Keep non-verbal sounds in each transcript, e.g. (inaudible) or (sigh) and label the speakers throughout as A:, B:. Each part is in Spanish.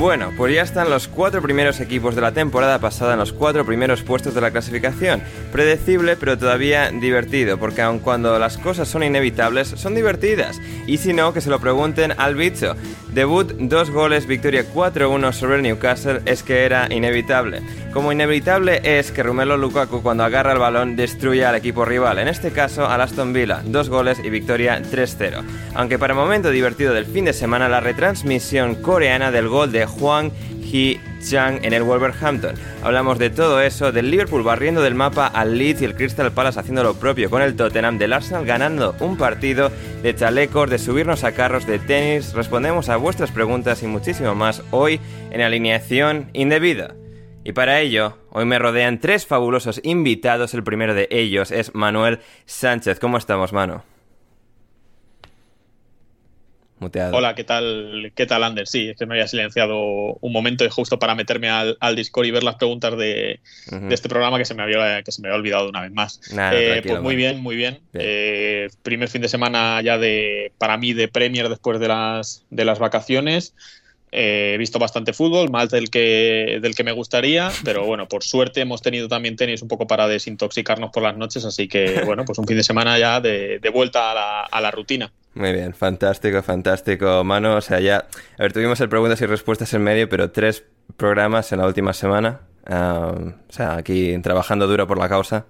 A: Bueno, pues ya están los cuatro primeros equipos de la temporada pasada en los cuatro primeros puestos de la clasificación. Predecible, pero todavía divertido, porque aun cuando las cosas son inevitables, son divertidas. Y si no, que se lo pregunten al bicho. Debut, dos goles, victoria 4-1 sobre el Newcastle, es que era inevitable. Como inevitable es que Romelu Lukaku cuando agarra el balón destruya al equipo rival, en este caso al Aston Villa, dos goles y victoria 3-0. Aunque para el momento divertido del fin de semana, la retransmisión coreana del gol de Hwang Hee Chang en el Wolverhampton. Hablamos de todo eso, del Liverpool barriendo del mapa al Leeds y el Crystal Palace haciendo lo propio con el Tottenham, del Arsenal ganando un partido, de chalecos, de subirnos a carros, de tenis. Respondemos a vuestras preguntas y muchísimo más hoy en alineación indebida. Y para ello, hoy me rodean tres fabulosos invitados. El primero de ellos es Manuel Sánchez. ¿Cómo estamos, Mano? Muteado.
B: Hola, ¿qué tal, qué tal, Ander? Sí, es que me había silenciado un momento y justo para meterme al, al Discord y ver las preguntas de, de este programa que se me había, que se me había olvidado una vez más. Eh, pues muy bien, muy bien.
A: Bien.
B: Eh, primer fin de semana ya de, para mí, de Premier después de las, de las vacaciones. Eh, he visto bastante fútbol, más del que, del que me gustaría, pero bueno, por suerte hemos tenido también tenis un poco para desintoxicarnos por las noches, así que (laughs) bueno, pues un fin de semana ya de, de vuelta a la, a la rutina.
A: Muy bien, fantástico, fantástico, Mano. O sea, ya. A ver, tuvimos el preguntas y respuestas en medio, pero tres programas en la última semana. Ah, o sea, aquí trabajando duro por la causa.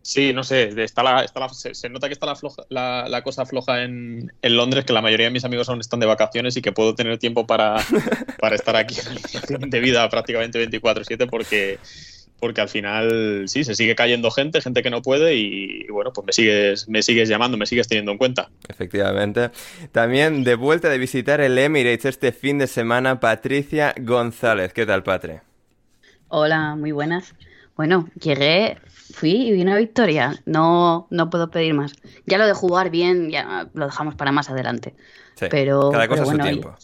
B: Sí, no sé, está la, está la- se, se nota que está la, floja- la, la cosa floja en, en Londres, que la mayoría de mis amigos aún están de vacaciones y que puedo tener tiempo para, (laughs) para estar aquí (laughs) de vida prácticamente 24/7 porque, porque al final sí, se sigue cayendo gente, gente que no puede y, bueno, pues me sigues, me sigues llamando, me sigues teniendo en cuenta.
A: Efectivamente. También de vuelta de visitar el Emirates este fin de semana, Patricia González. ¿Qué tal, Patre?
C: Hola, muy buenas. Bueno, llegué, fui y vi una victoria. No, no puedo pedir más. Ya lo de jugar bien, ya lo dejamos para más adelante.
A: Sí,
C: Pero-
A: cada cosa
C: pero
A: a su tiempo.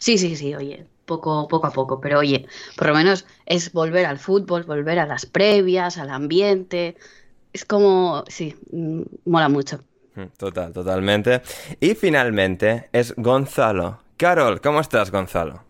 C: Sí, sí, sí, oye, poco, poco a poco. Pero oye, por lo menos es volver al fútbol, volver a las previas, al ambiente. Es como, sí, mm, mola mucho.
A: Mm, Total, totalmente. Y finalmente es Gonzalo. Carol, ¿cómo estás, Gonzalo?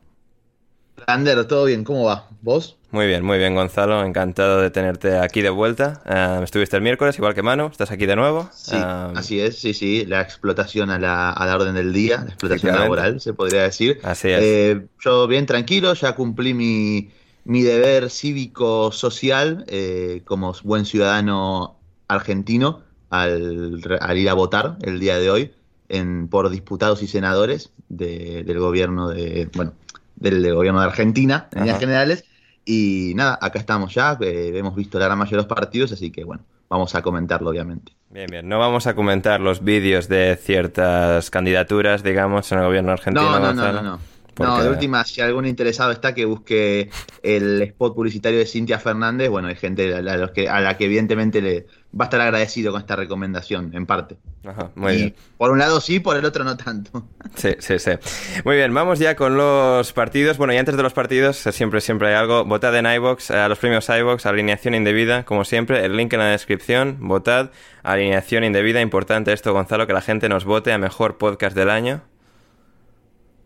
D: Ander, ¿todo bien? ¿Cómo va? ¿Vos?
A: Muy bien, muy bien, Gonzalo. Encantado de tenerte aquí de vuelta. Ah, estuviste el miércoles, igual que Manu. ¿Estás aquí de nuevo?
D: Sí,
A: Ah,
D: así es, sí, sí, la explotación a la, a la orden del día, la explotación laboral, se podría decir.
A: Así es.
D: Eh, yo bien tranquilo, ya cumplí mi, mi deber cívico-social eh, como buen ciudadano argentino al, al ir a votar el día de hoy. en, por diputados y senadores del gobierno de, bueno, del, gobierno de Argentina, en líneas generales. Y nada, acá estamos ya, eh, hemos visto la gran mayoría de los partidos, así que bueno, vamos a comentarlo obviamente.
A: Bien, bien, no vamos a comentar los vídeos de ciertas candidaturas, digamos, en el gobierno argentino.
D: No, no, no, no, no. No, de última, si algún interesado está, que busque el spot publicitario de Cintia Fernández. Bueno, hay gente a, los que, a la que evidentemente le va a estar agradecido con esta recomendación, en parte.
A: Ajá, muy bien.
D: Por un lado sí, por el otro no tanto. (laughs)
A: Sí, sí, sí. Muy bien, vamos ya con los partidos. Bueno, y antes de los partidos, eh, siempre, siempre hay algo. Votad en iBox, a los premios iBox, alineación indebida, como siempre. El link en la descripción. Votad, alineación indebida. Importante esto, Gonzalo, que la gente nos vote a mejor podcast del año.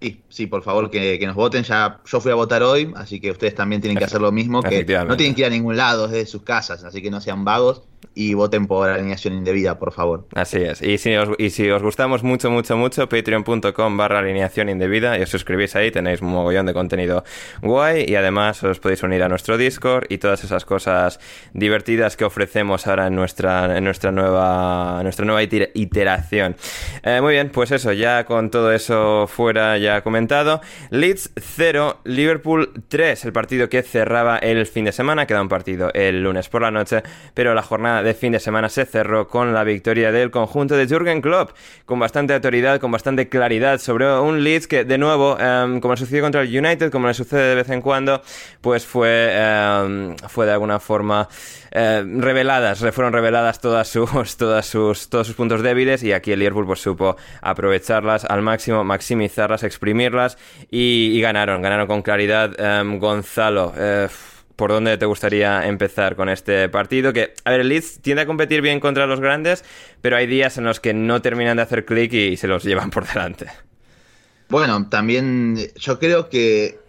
D: Sí, sí, por favor, que, nos voten. Ya yo fui a votar hoy, así que ustedes también tienen que hacer lo mismo, que no tienen que ir a ningún lado desde sus casas, así que no sean vagos y voten por alineación indebida, por favor.
A: Así es. Y si os, y si os gustamos mucho, mucho, mucho, patreon.com barra alineación indebida y os suscribís ahí, tenéis un mogollón de contenido guay y además os podéis unir a nuestro Discord y todas esas cosas divertidas que ofrecemos ahora en nuestra, en nuestra nueva, nuestra nueva iteración. Eh, muy bien, pues eso, ya con todo eso fuera ya comentado. Leeds 0, Liverpool 3, el partido que cerraba el fin de semana, queda un partido el lunes por la noche, pero la jornada de fin de semana se cerró con la victoria del conjunto de Jürgen Klopp, con bastante autoridad, con bastante claridad sobre un Leeds que, de nuevo, em, como le sucedió contra el United, como le sucede de vez en cuando, pues fue, em, fue de alguna forma eh, reveladas, fueron reveladas todas sus, (laughs) todas sus, todos sus puntos débiles y aquí el Liverpool pues supo aprovecharlas al máximo, maximizarlas, exprimirlas y, ganaron, ganaron con claridad. Gonzalo, eh, ¿por dónde te gustaría empezar con este partido? Que, a ver, el Leeds tiende a competir bien contra los grandes, pero hay días en los que no terminan de hacer clic y se los llevan por delante.
D: Bueno, también yo creo que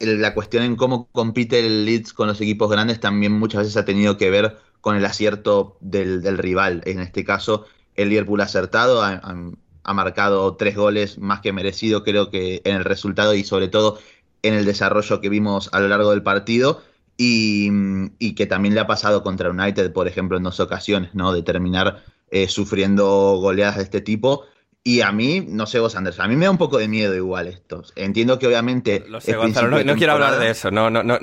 D: la cuestión en cómo compite el Leeds con los equipos grandes también muchas veces ha tenido que ver con el acierto del, rival. En este caso, el Liverpool acertado ha, ha, marcado tres goles más que merecido, creo que en el resultado y sobre todo en el desarrollo que vimos a lo largo del partido. Y, que también le ha pasado contra United, por ejemplo, en dos ocasiones, ¿no? De terminar eh, sufriendo goleadas de este tipo. Y a mí, no sé vos, Andrés, a mí me da un poco de miedo igual esto. Entiendo que obviamente...
A: Lo sé, Gonzalo, no, quiero hablar de eso, no, no, no,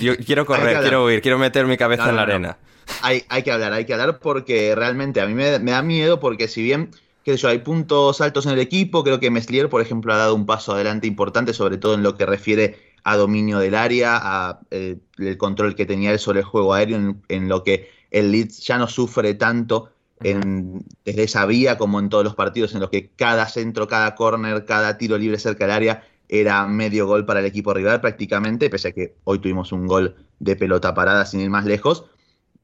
A: yo quiero correr, quiero huir, quiero meter mi cabeza en la arena.
D: Hay, hay, que hablar, hay que hablar porque realmente a mí me, da miedo porque si bien, sé yo, hay puntos altos en el equipo, creo que Meslier, por ejemplo, ha dado un paso adelante importante, sobre todo en lo que refiere a dominio del área, a eh, el control que tenía él sobre el juego aéreo, en, lo que el Leeds ya no sufre tanto en, desde esa vía como en todos los partidos, en los que cada centro, cada córner, cada tiro libre cerca del área era medio gol para el equipo rival prácticamente, pese a que hoy tuvimos un gol de pelota parada sin ir más lejos.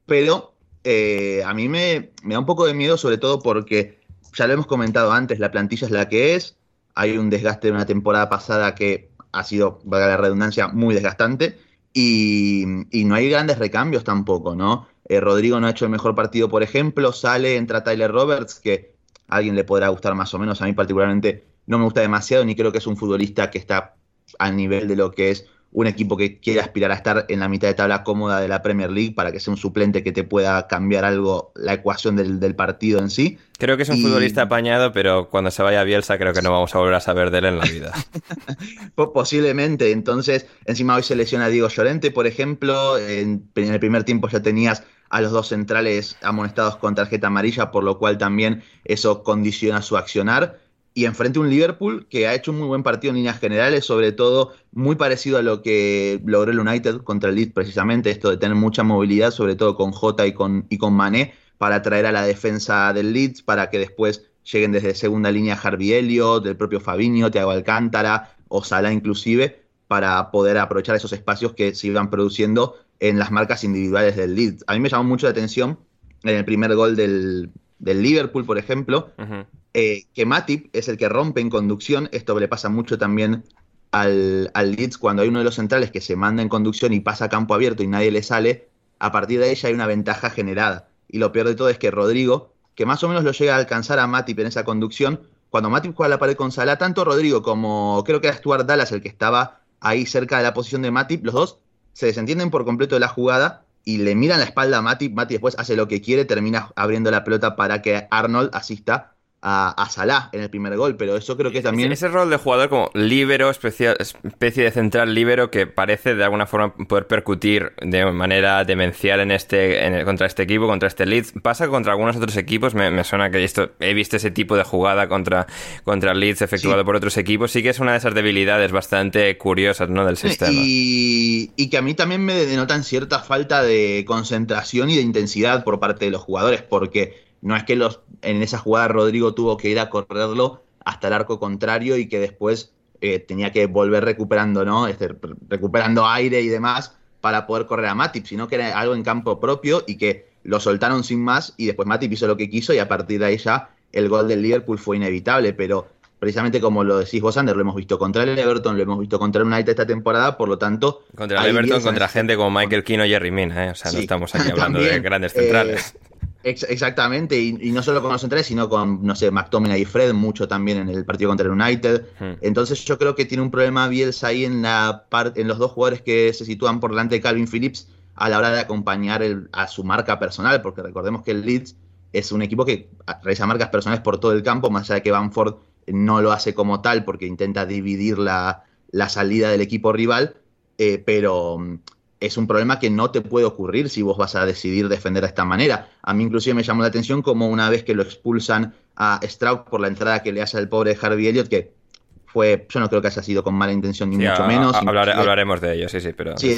D: Pero eh, a mí me, me da un poco de miedo, sobre todo porque ya lo hemos comentado antes, la plantilla es la que es, hay un desgaste de una temporada pasada que ha sido, valga la redundancia, muy desgastante y, no hay grandes recambios tampoco, ¿no? Eh, Rodrigo no ha hecho el mejor partido, por ejemplo, sale, entra Tyler Roberts, que a alguien le podrá gustar más o menos, a mí particularmente no me gusta demasiado, ni creo que es un futbolista que está al nivel de lo que es un equipo que quiere aspirar a estar en la mitad de tabla cómoda de la Premier League para que sea un suplente que te pueda cambiar algo la ecuación del, partido en sí.
A: Creo que es un futbolista apañado, pero cuando se vaya a Bielsa creo que no vamos a volver a saber de él en la vida. (laughs)
D: Posiblemente. Entonces, encima hoy se lesiona Diego Llorente, por ejemplo. En, en el primer tiempo ya tenías a los dos centrales amonestados con tarjeta amarilla, por lo cual también eso condiciona su accionar y enfrente un Liverpool que ha hecho un muy buen partido en líneas generales, sobre todo muy parecido a lo que logró el United contra el Leeds precisamente, esto de tener mucha movilidad, sobre todo con Jota y con, y con Mané, para atraer a la defensa del Leeds, para que después lleguen desde segunda línea Harvey Elliott, del propio Fabinho, Thiago Alcántara o Salah inclusive, para poder aprovechar esos espacios que se iban produciendo en las marcas individuales del Leeds. A mí me llamó mucho la atención en el primer gol del, del Liverpool, por ejemplo, eh, que Matip es el que rompe en conducción. Esto le pasa mucho también al, Leeds cuando hay uno de los centrales que se manda en conducción y pasa a campo abierto y nadie le sale. A partir de ella hay una ventaja generada. Y lo peor de todo es que Rodrigo, que más o menos lo llega a alcanzar a Matip en esa conducción, cuando Matip juega la pared con Salah, tanto Rodrigo como creo que era Stuart Dallas el que estaba ahí cerca de la posición de Matip, los dos se desentienden por completo de la jugada y le miran la espalda a Mati. Mati después hace lo que quiere, termina abriendo la pelota para que Arnold asista a, Salah en el primer gol, pero eso creo que también...
A: Ese, rol de jugador como líbero, especie de central líbero que parece de alguna forma poder percutir de manera demencial en este contra este equipo, contra este Leeds. Pasa contra algunos otros equipos, me, suena que esto, he visto ese tipo de jugada contra, contra Leeds efectuado por otros equipos, sí que es una de esas debilidades bastante curiosas ¿no? del sistema.
D: Y, y que a mí también me denotan cierta falta de concentración y de intensidad por parte de los jugadores, porque no es que los, en esa jugada Rodrigo tuvo que ir a correrlo hasta el arco contrario y que después eh, tenía que volver recuperando, ¿no? Este, recuperando aire y demás para poder correr a Matip, sino que era algo en campo propio y que lo soltaron sin más y después Matip hizo lo que quiso y a partir de ahí ya el gol del Liverpool fue inevitable, pero precisamente como lo decís vos, Ander, lo hemos visto contra el Everton, lo hemos visto contra el United esta temporada, por lo tanto...
A: Contra el Everton, contra gente como Michael Keane o Jerry Mina, ¿eh? O sea, no estamos aquí (laughs) hablando de grandes centrales.
D: Eh, exactamente, y, no solo con los centrales, sino con, no sé, McTominay y Fred, mucho también en el partido contra el United. Hmm. Entonces yo creo que tiene un problema Bielsa ahí en, la en los dos jugadores que se sitúan por delante de Calvin Phillips a la hora de acompañar a su marca personal, porque recordemos que el Leeds es un equipo que realiza marcas personales por todo el campo, más allá de que Banford no lo hace como tal porque intenta dividir la, salida del equipo rival, eh, pero es un problema que no te puede ocurrir si vos vas a decidir defender de esta manera. A mí inclusive me llamó la atención como una vez que lo expulsan a Stroud por la entrada que le hace al pobre Harvey Elliott, que fue, yo no creo que haya sido con mala intención ni mucho menos.
A: hablaremos de ello, sí, sí, pero...
D: Sí,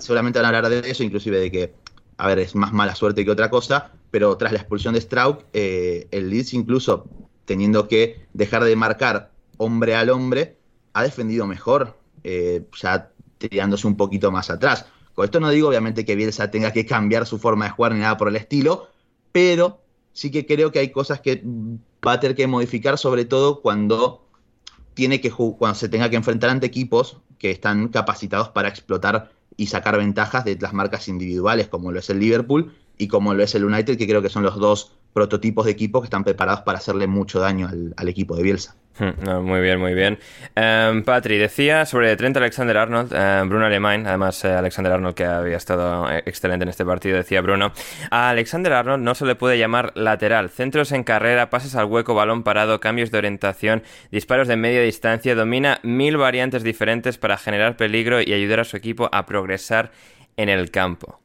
D: seguramente van a hablar de eso, inclusive de que, a ver, es más mala suerte que otra cosa, pero tras la expulsión de Stroud, eh, el Leeds incluso teniendo que dejar de marcar hombre al hombre, ha defendido mejor, eh, ya tirándose un poquito más atrás. Con esto no digo obviamente que Bielsa tenga que cambiar su forma de jugar ni nada por el estilo, pero sí que creo que hay cosas que va a tener que modificar, sobre todo cuando tiene que cuando se tenga que enfrentar ante equipos que están capacitados para explotar y sacar ventajas de las marcas individuales, como lo es el Liverpool y como lo es el United, que creo que son los dos prototipos de equipos que están preparados para hacerle mucho daño al equipo de Bielsa.
A: Hmm, muy bien, muy bien. Um, Patri, decía sobre Trent Alexander Arnold, em, Bruno Alemán, además eh, Alexander Arnold que había estado eh, excelente en este partido, decía Bruno, a Alexander Arnold no se le puede llamar lateral, centros en carrera, pases al hueco, balón parado, cambios de orientación, disparos de media distancia, domina mil variantes diferentes para generar peligro y ayudar a su equipo a progresar en el campo.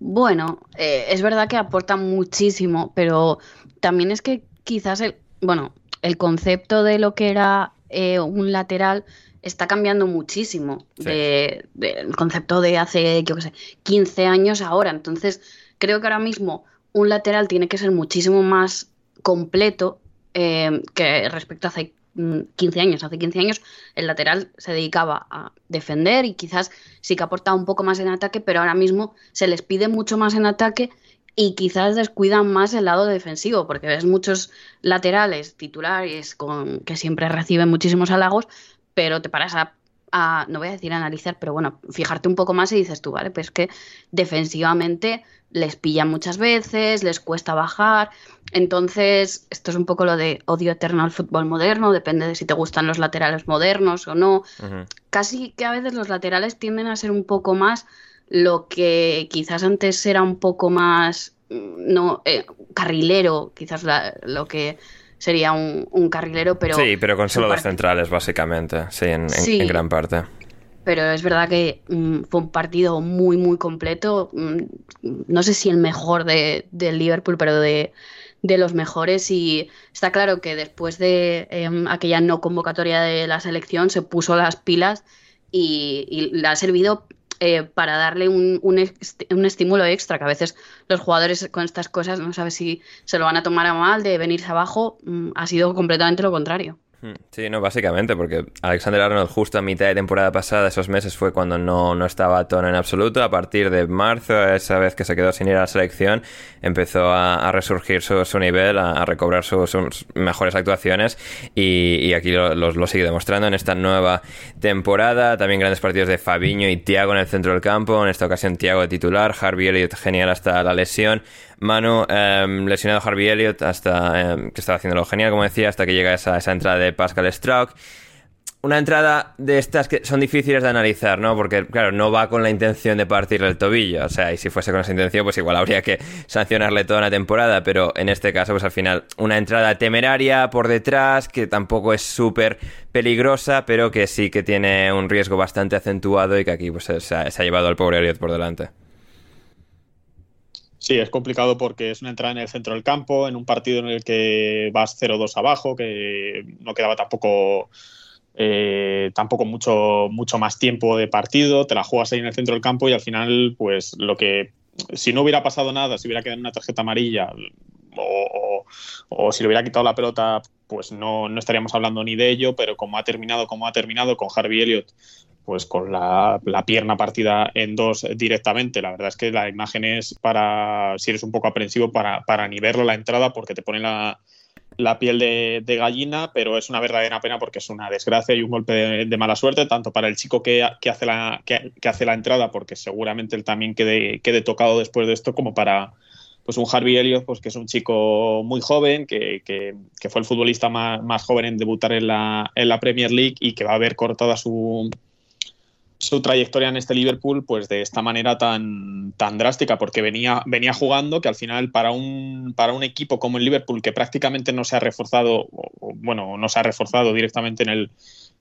C: Bueno, eh, es verdad que aporta muchísimo, pero también es que quizás el, bueno, el concepto de lo que era eh, un lateral está cambiando muchísimo. De, el concepto de hace, yo qué sé, 15 años ahora. Entonces, creo que ahora mismo un lateral tiene que ser muchísimo más completo eh, que respecto a hace 15 mm, años. Hace 15 años el lateral se dedicaba a defender y quizás sí que aportaba un poco más en ataque, pero ahora mismo se les pide mucho más en ataque y quizás descuidan más el lado defensivo, porque ves muchos laterales titulares con, que siempre reciben muchísimos halagos, pero te paras a, no voy a decir analizar, pero bueno, fijarte un poco más y dices tú, vale, pues que defensivamente les pillan muchas veces, les cuesta bajar, entonces esto es un poco lo de odio eterno al fútbol moderno, depende de si te gustan los laterales modernos o no, casi que a veces los laterales tienden a ser un poco más lo que quizás antes era un poco más mm, no eh, carrilero, quizás lo que sería un, carrilero, pero...
A: Sí, pero con solo dos centrales, básicamente, sí en, gran parte.
C: Pero es verdad que mm, fue un partido muy, muy completo. Mm, no sé si el mejor de, del Liverpool, pero de, los mejores. Y está claro que después de em, aquella no convocatoria de la selección se puso las pilas y, y le ha servido eh, para darle un, un, estímulo extra, que a veces los jugadores con estas cosas no saben si se lo van a tomar a mal de venirse abajo, mm, ha sido completamente lo contrario.
A: Hmm. Sí, no, básicamente, porque Alexander Arnold justo a mitad de temporada pasada, esos meses fue cuando no, no estaba a tono en absoluto. A partir de marzo, esa vez que se quedó sin ir a la selección, empezó a, resurgir su, su, nivel, a, recobrar sus, mejores actuaciones y, aquí lo, lo, sigue demostrando en esta nueva temporada. También grandes partidos de Fabiño y Tiago en el centro del campo, en esta ocasión Tiago de titular, Harvey Elliott genial hasta la lesión. Manu, em, lesionado Harvey Elliott, hasta em, que estaba haciéndolo genial, como decía, hasta que llega esa, esa entrada de Pascal Strauk. una entrada de estas que son difíciles de analizar, ¿no? Porque, claro, no va con la intención de partirle el tobillo. O sea, y si fuese con esa intención, pues igual habría que sancionarle toda una temporada. Pero en este caso, pues al final, una entrada temeraria por detrás, que tampoco es súper peligrosa, pero que sí que tiene un riesgo bastante acentuado y que aquí pues, se, ha, se ha llevado al pobre Elliot por delante.
B: Sí, es complicado porque es una entrada en el centro del campo, en un partido en el que vas 0-2 abajo, que no quedaba tampoco eh, tampoco mucho, mucho más tiempo de partido, te la juegas ahí en el centro del campo y al final, pues lo que, si no hubiera pasado nada, si hubiera quedado una tarjeta amarilla o, o, si le hubiera quitado la pelota, pues no, no, estaríamos hablando ni de ello, pero como ha terminado, como ha terminado con Harvey Elliott, pues con la, pierna partida en dos directamente. La verdad es que la imagen es para, si eres un poco aprensivo, para, para ni verlo la entrada, porque te pone la, la piel de, gallina, pero es una verdadera pena porque es una desgracia y un golpe de, mala suerte, tanto para el chico que, hace, la, que, hace la entrada, porque seguramente él también quede, quede tocado después de esto, como para pues un Harvey Elliott, pues que es un chico muy joven, que, fue el futbolista más, más, joven en debutar en la, en la Premier League y que va a haber cortada su, su trayectoria en este Liverpool pues de esta manera tan, tan drástica, porque venía, venía jugando que al final para un, para un equipo como el Liverpool, que prácticamente no se ha reforzado, o, bueno, no se ha reforzado directamente en el,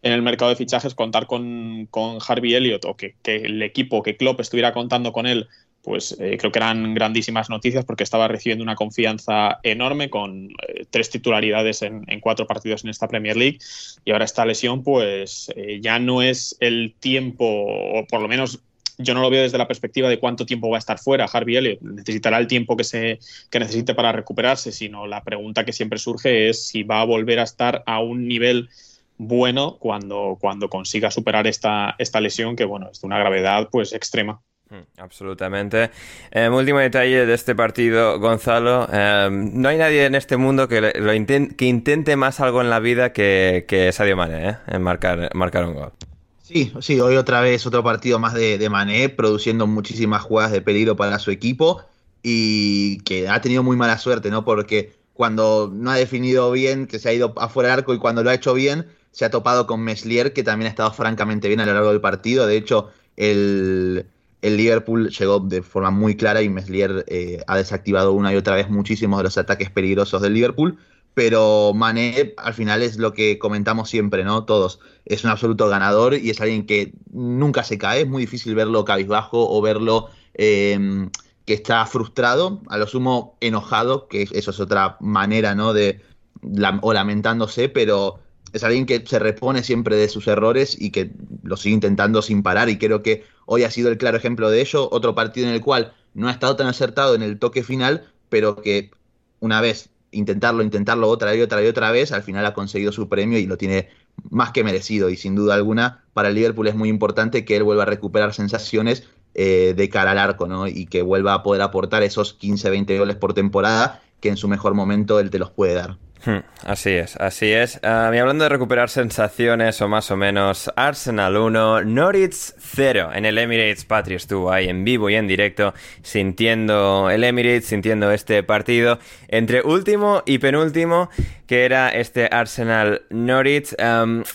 B: en el mercado de fichajes, contar con, con Harvey Elliott o que, que, el equipo, que Klopp estuviera contando con él pues eh, creo que eran grandísimas noticias porque estaba recibiendo una confianza enorme con eh, tres titularidades en, cuatro partidos en esta Premier League. Y ahora esta lesión pues eh, ya no es el tiempo, o por lo menos yo no lo veo desde la perspectiva de cuánto tiempo va a estar fuera Harvey Elliott, necesitará el tiempo que, se, que necesite para recuperarse, sino la pregunta que siempre surge es si va a volver a estar a un nivel bueno cuando, cuando consiga superar esta, esta lesión que bueno es de una gravedad pues extrema.
A: Mm, absolutamente. Eh, último detalle de este partido, Gonzalo. Em, no hay nadie en este mundo que, lo que intente más algo en la vida que, que Sadio Mané, ¿eh? en marcar, marcar un gol.
D: Sí, sí, hoy otra vez otro partido más de, de Mané, produciendo muchísimas jugadas de peligro para su equipo y que ha tenido muy mala suerte, ¿no? Porque cuando no ha definido bien, que se ha ido afuera del arco y cuando lo ha hecho bien, se ha topado con Meslier, que también ha estado francamente bien a lo largo del partido. De hecho, el el Liverpool llegó de forma muy clara y Meslier eh, ha desactivado una y otra vez muchísimos de los ataques peligrosos del Liverpool. Pero Mané al final es lo que comentamos siempre, ¿no? Todos. Es un absoluto ganador y es alguien que nunca se cae. Es muy difícil verlo cabizbajo o verlo em, que está frustrado, a lo sumo enojado, que eso es otra manera, ¿no? De, o lamentándose, pero es alguien que se repone siempre de sus errores y que lo sigue intentando sin parar y creo que hoy ha sido el claro ejemplo de ello, otro partido en el cual no ha estado tan acertado en el toque final, pero que una vez intentarlo, intentarlo otra y otra y otra vez, al final ha conseguido su premio y lo tiene más que merecido y sin duda alguna para el Liverpool es muy importante que él vuelva a recuperar sensaciones eh, de cara al arco ¿no? y que vuelva a poder aportar esos 15-20 goles por temporada que en su mejor momento él te los puede dar.
A: Hmm, así es, así es. Ah, y hablando de recuperar sensaciones, o más o menos, Arsenal 1, Norwich 0 en el Emirates. Patri estuvo ahí en vivo y en directo, sintiendo el Emirates, sintiendo este partido entre último y penúltimo que era este Arsenal Norwich.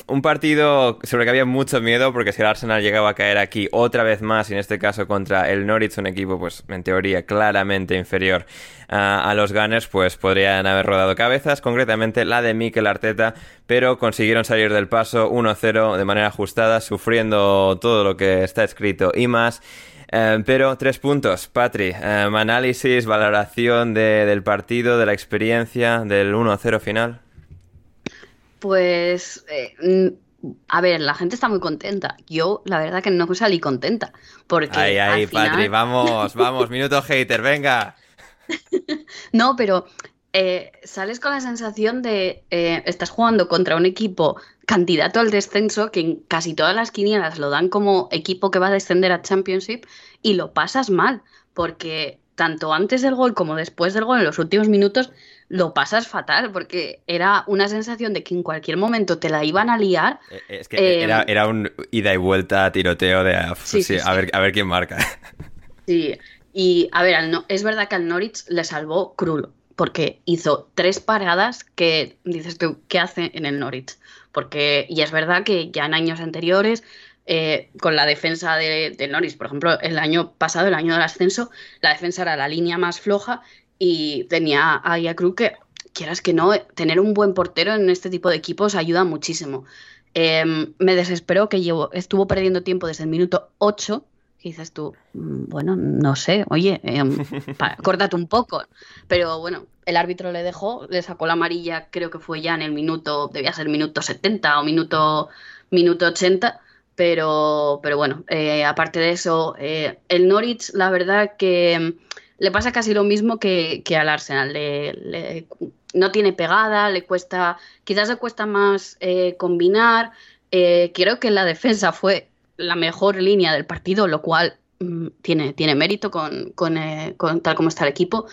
A: un partido sobre el que había mucho miedo, porque si el Arsenal llegaba a caer aquí otra vez más, y en este caso contra el Norwich, un equipo, pues en teoría claramente inferior a los Gunners, pues podrían haber rodado cabezas, concretamente la de Mikel Arteta, pero consiguieron salir del paso 1-0 de manera ajustada, sufriendo todo lo que está escrito y más. Eh, pero tres puntos, Patri. Eh, análisis, valoración del partido, de la experiencia, del 1-0 final.
C: Pues, eh, a ver, la gente está muy contenta. Yo, la verdad, que no salí contenta. Porque
A: ay, ay, Patri, vamos, (laughs) vamos, minuto hater, venga.
C: No, pero sales con la sensación de estás jugando contra un equipo candidato al descenso, que en casi todas las quinielas lo dan como equipo que va a descender a Championship y lo pasas mal, porque tanto antes del gol como después del gol, en los últimos minutos, lo pasas fatal, porque era una sensación de que en cualquier momento te la iban a liar.
A: Eh, eh, es que era, eh, era, un ida y vuelta tiroteo de a, ver, a ver quién marca.
C: Sí, y a ver, es verdad que al Norwich le salvó Krulo, porque hizo tres paradas que dices tú, ¿qué hace en el Norwich? Porque, y es verdad que ya en años anteriores, eh, con la defensa de Norwich, por ejemplo, el año pasado, el año del ascenso, la defensa era la línea más floja y tenía a Cruz que, quieras que no, tener un buen portero en este tipo de equipos ayuda muchísimo. Em, me desesperó que llevo, estuvo perdiendo tiempo desde el minuto 8 dices tú, mm, bueno, no sé, oye, (laughs) eh, córtate un poco. Pero bueno, el árbitro le dejó, le sacó la amarilla, creo que fue ya en el minuto, debía ser minuto 70 o minuto, minuto 80. Pero, pero bueno, eh, aparte de eso, eh, el Norwich, la verdad que mm, le pasa casi lo mismo que, que al Arsenal. Le, no tiene pegada, le cuesta, quizás le cuesta más combinar. creo que la defensa fue la mejor línea del partido, lo cual mm, tiene, tiene mérito con, eh, con, tal como está el equipo.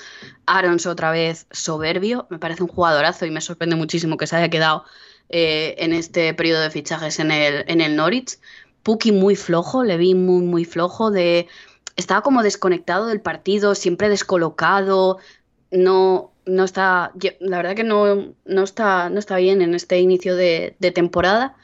C: Arons otra vez soberbio, me parece un jugadorazo y me sorprende muchísimo que se haya quedado eh, en este periodo de fichajes en el, en el Norwich. Puki muy flojo, le vi muy, muy flojo, de, estaba como desconectado del partido, siempre descolocado, no, no está, la verdad que no, no, está, no está bien en este inicio de, de temporada.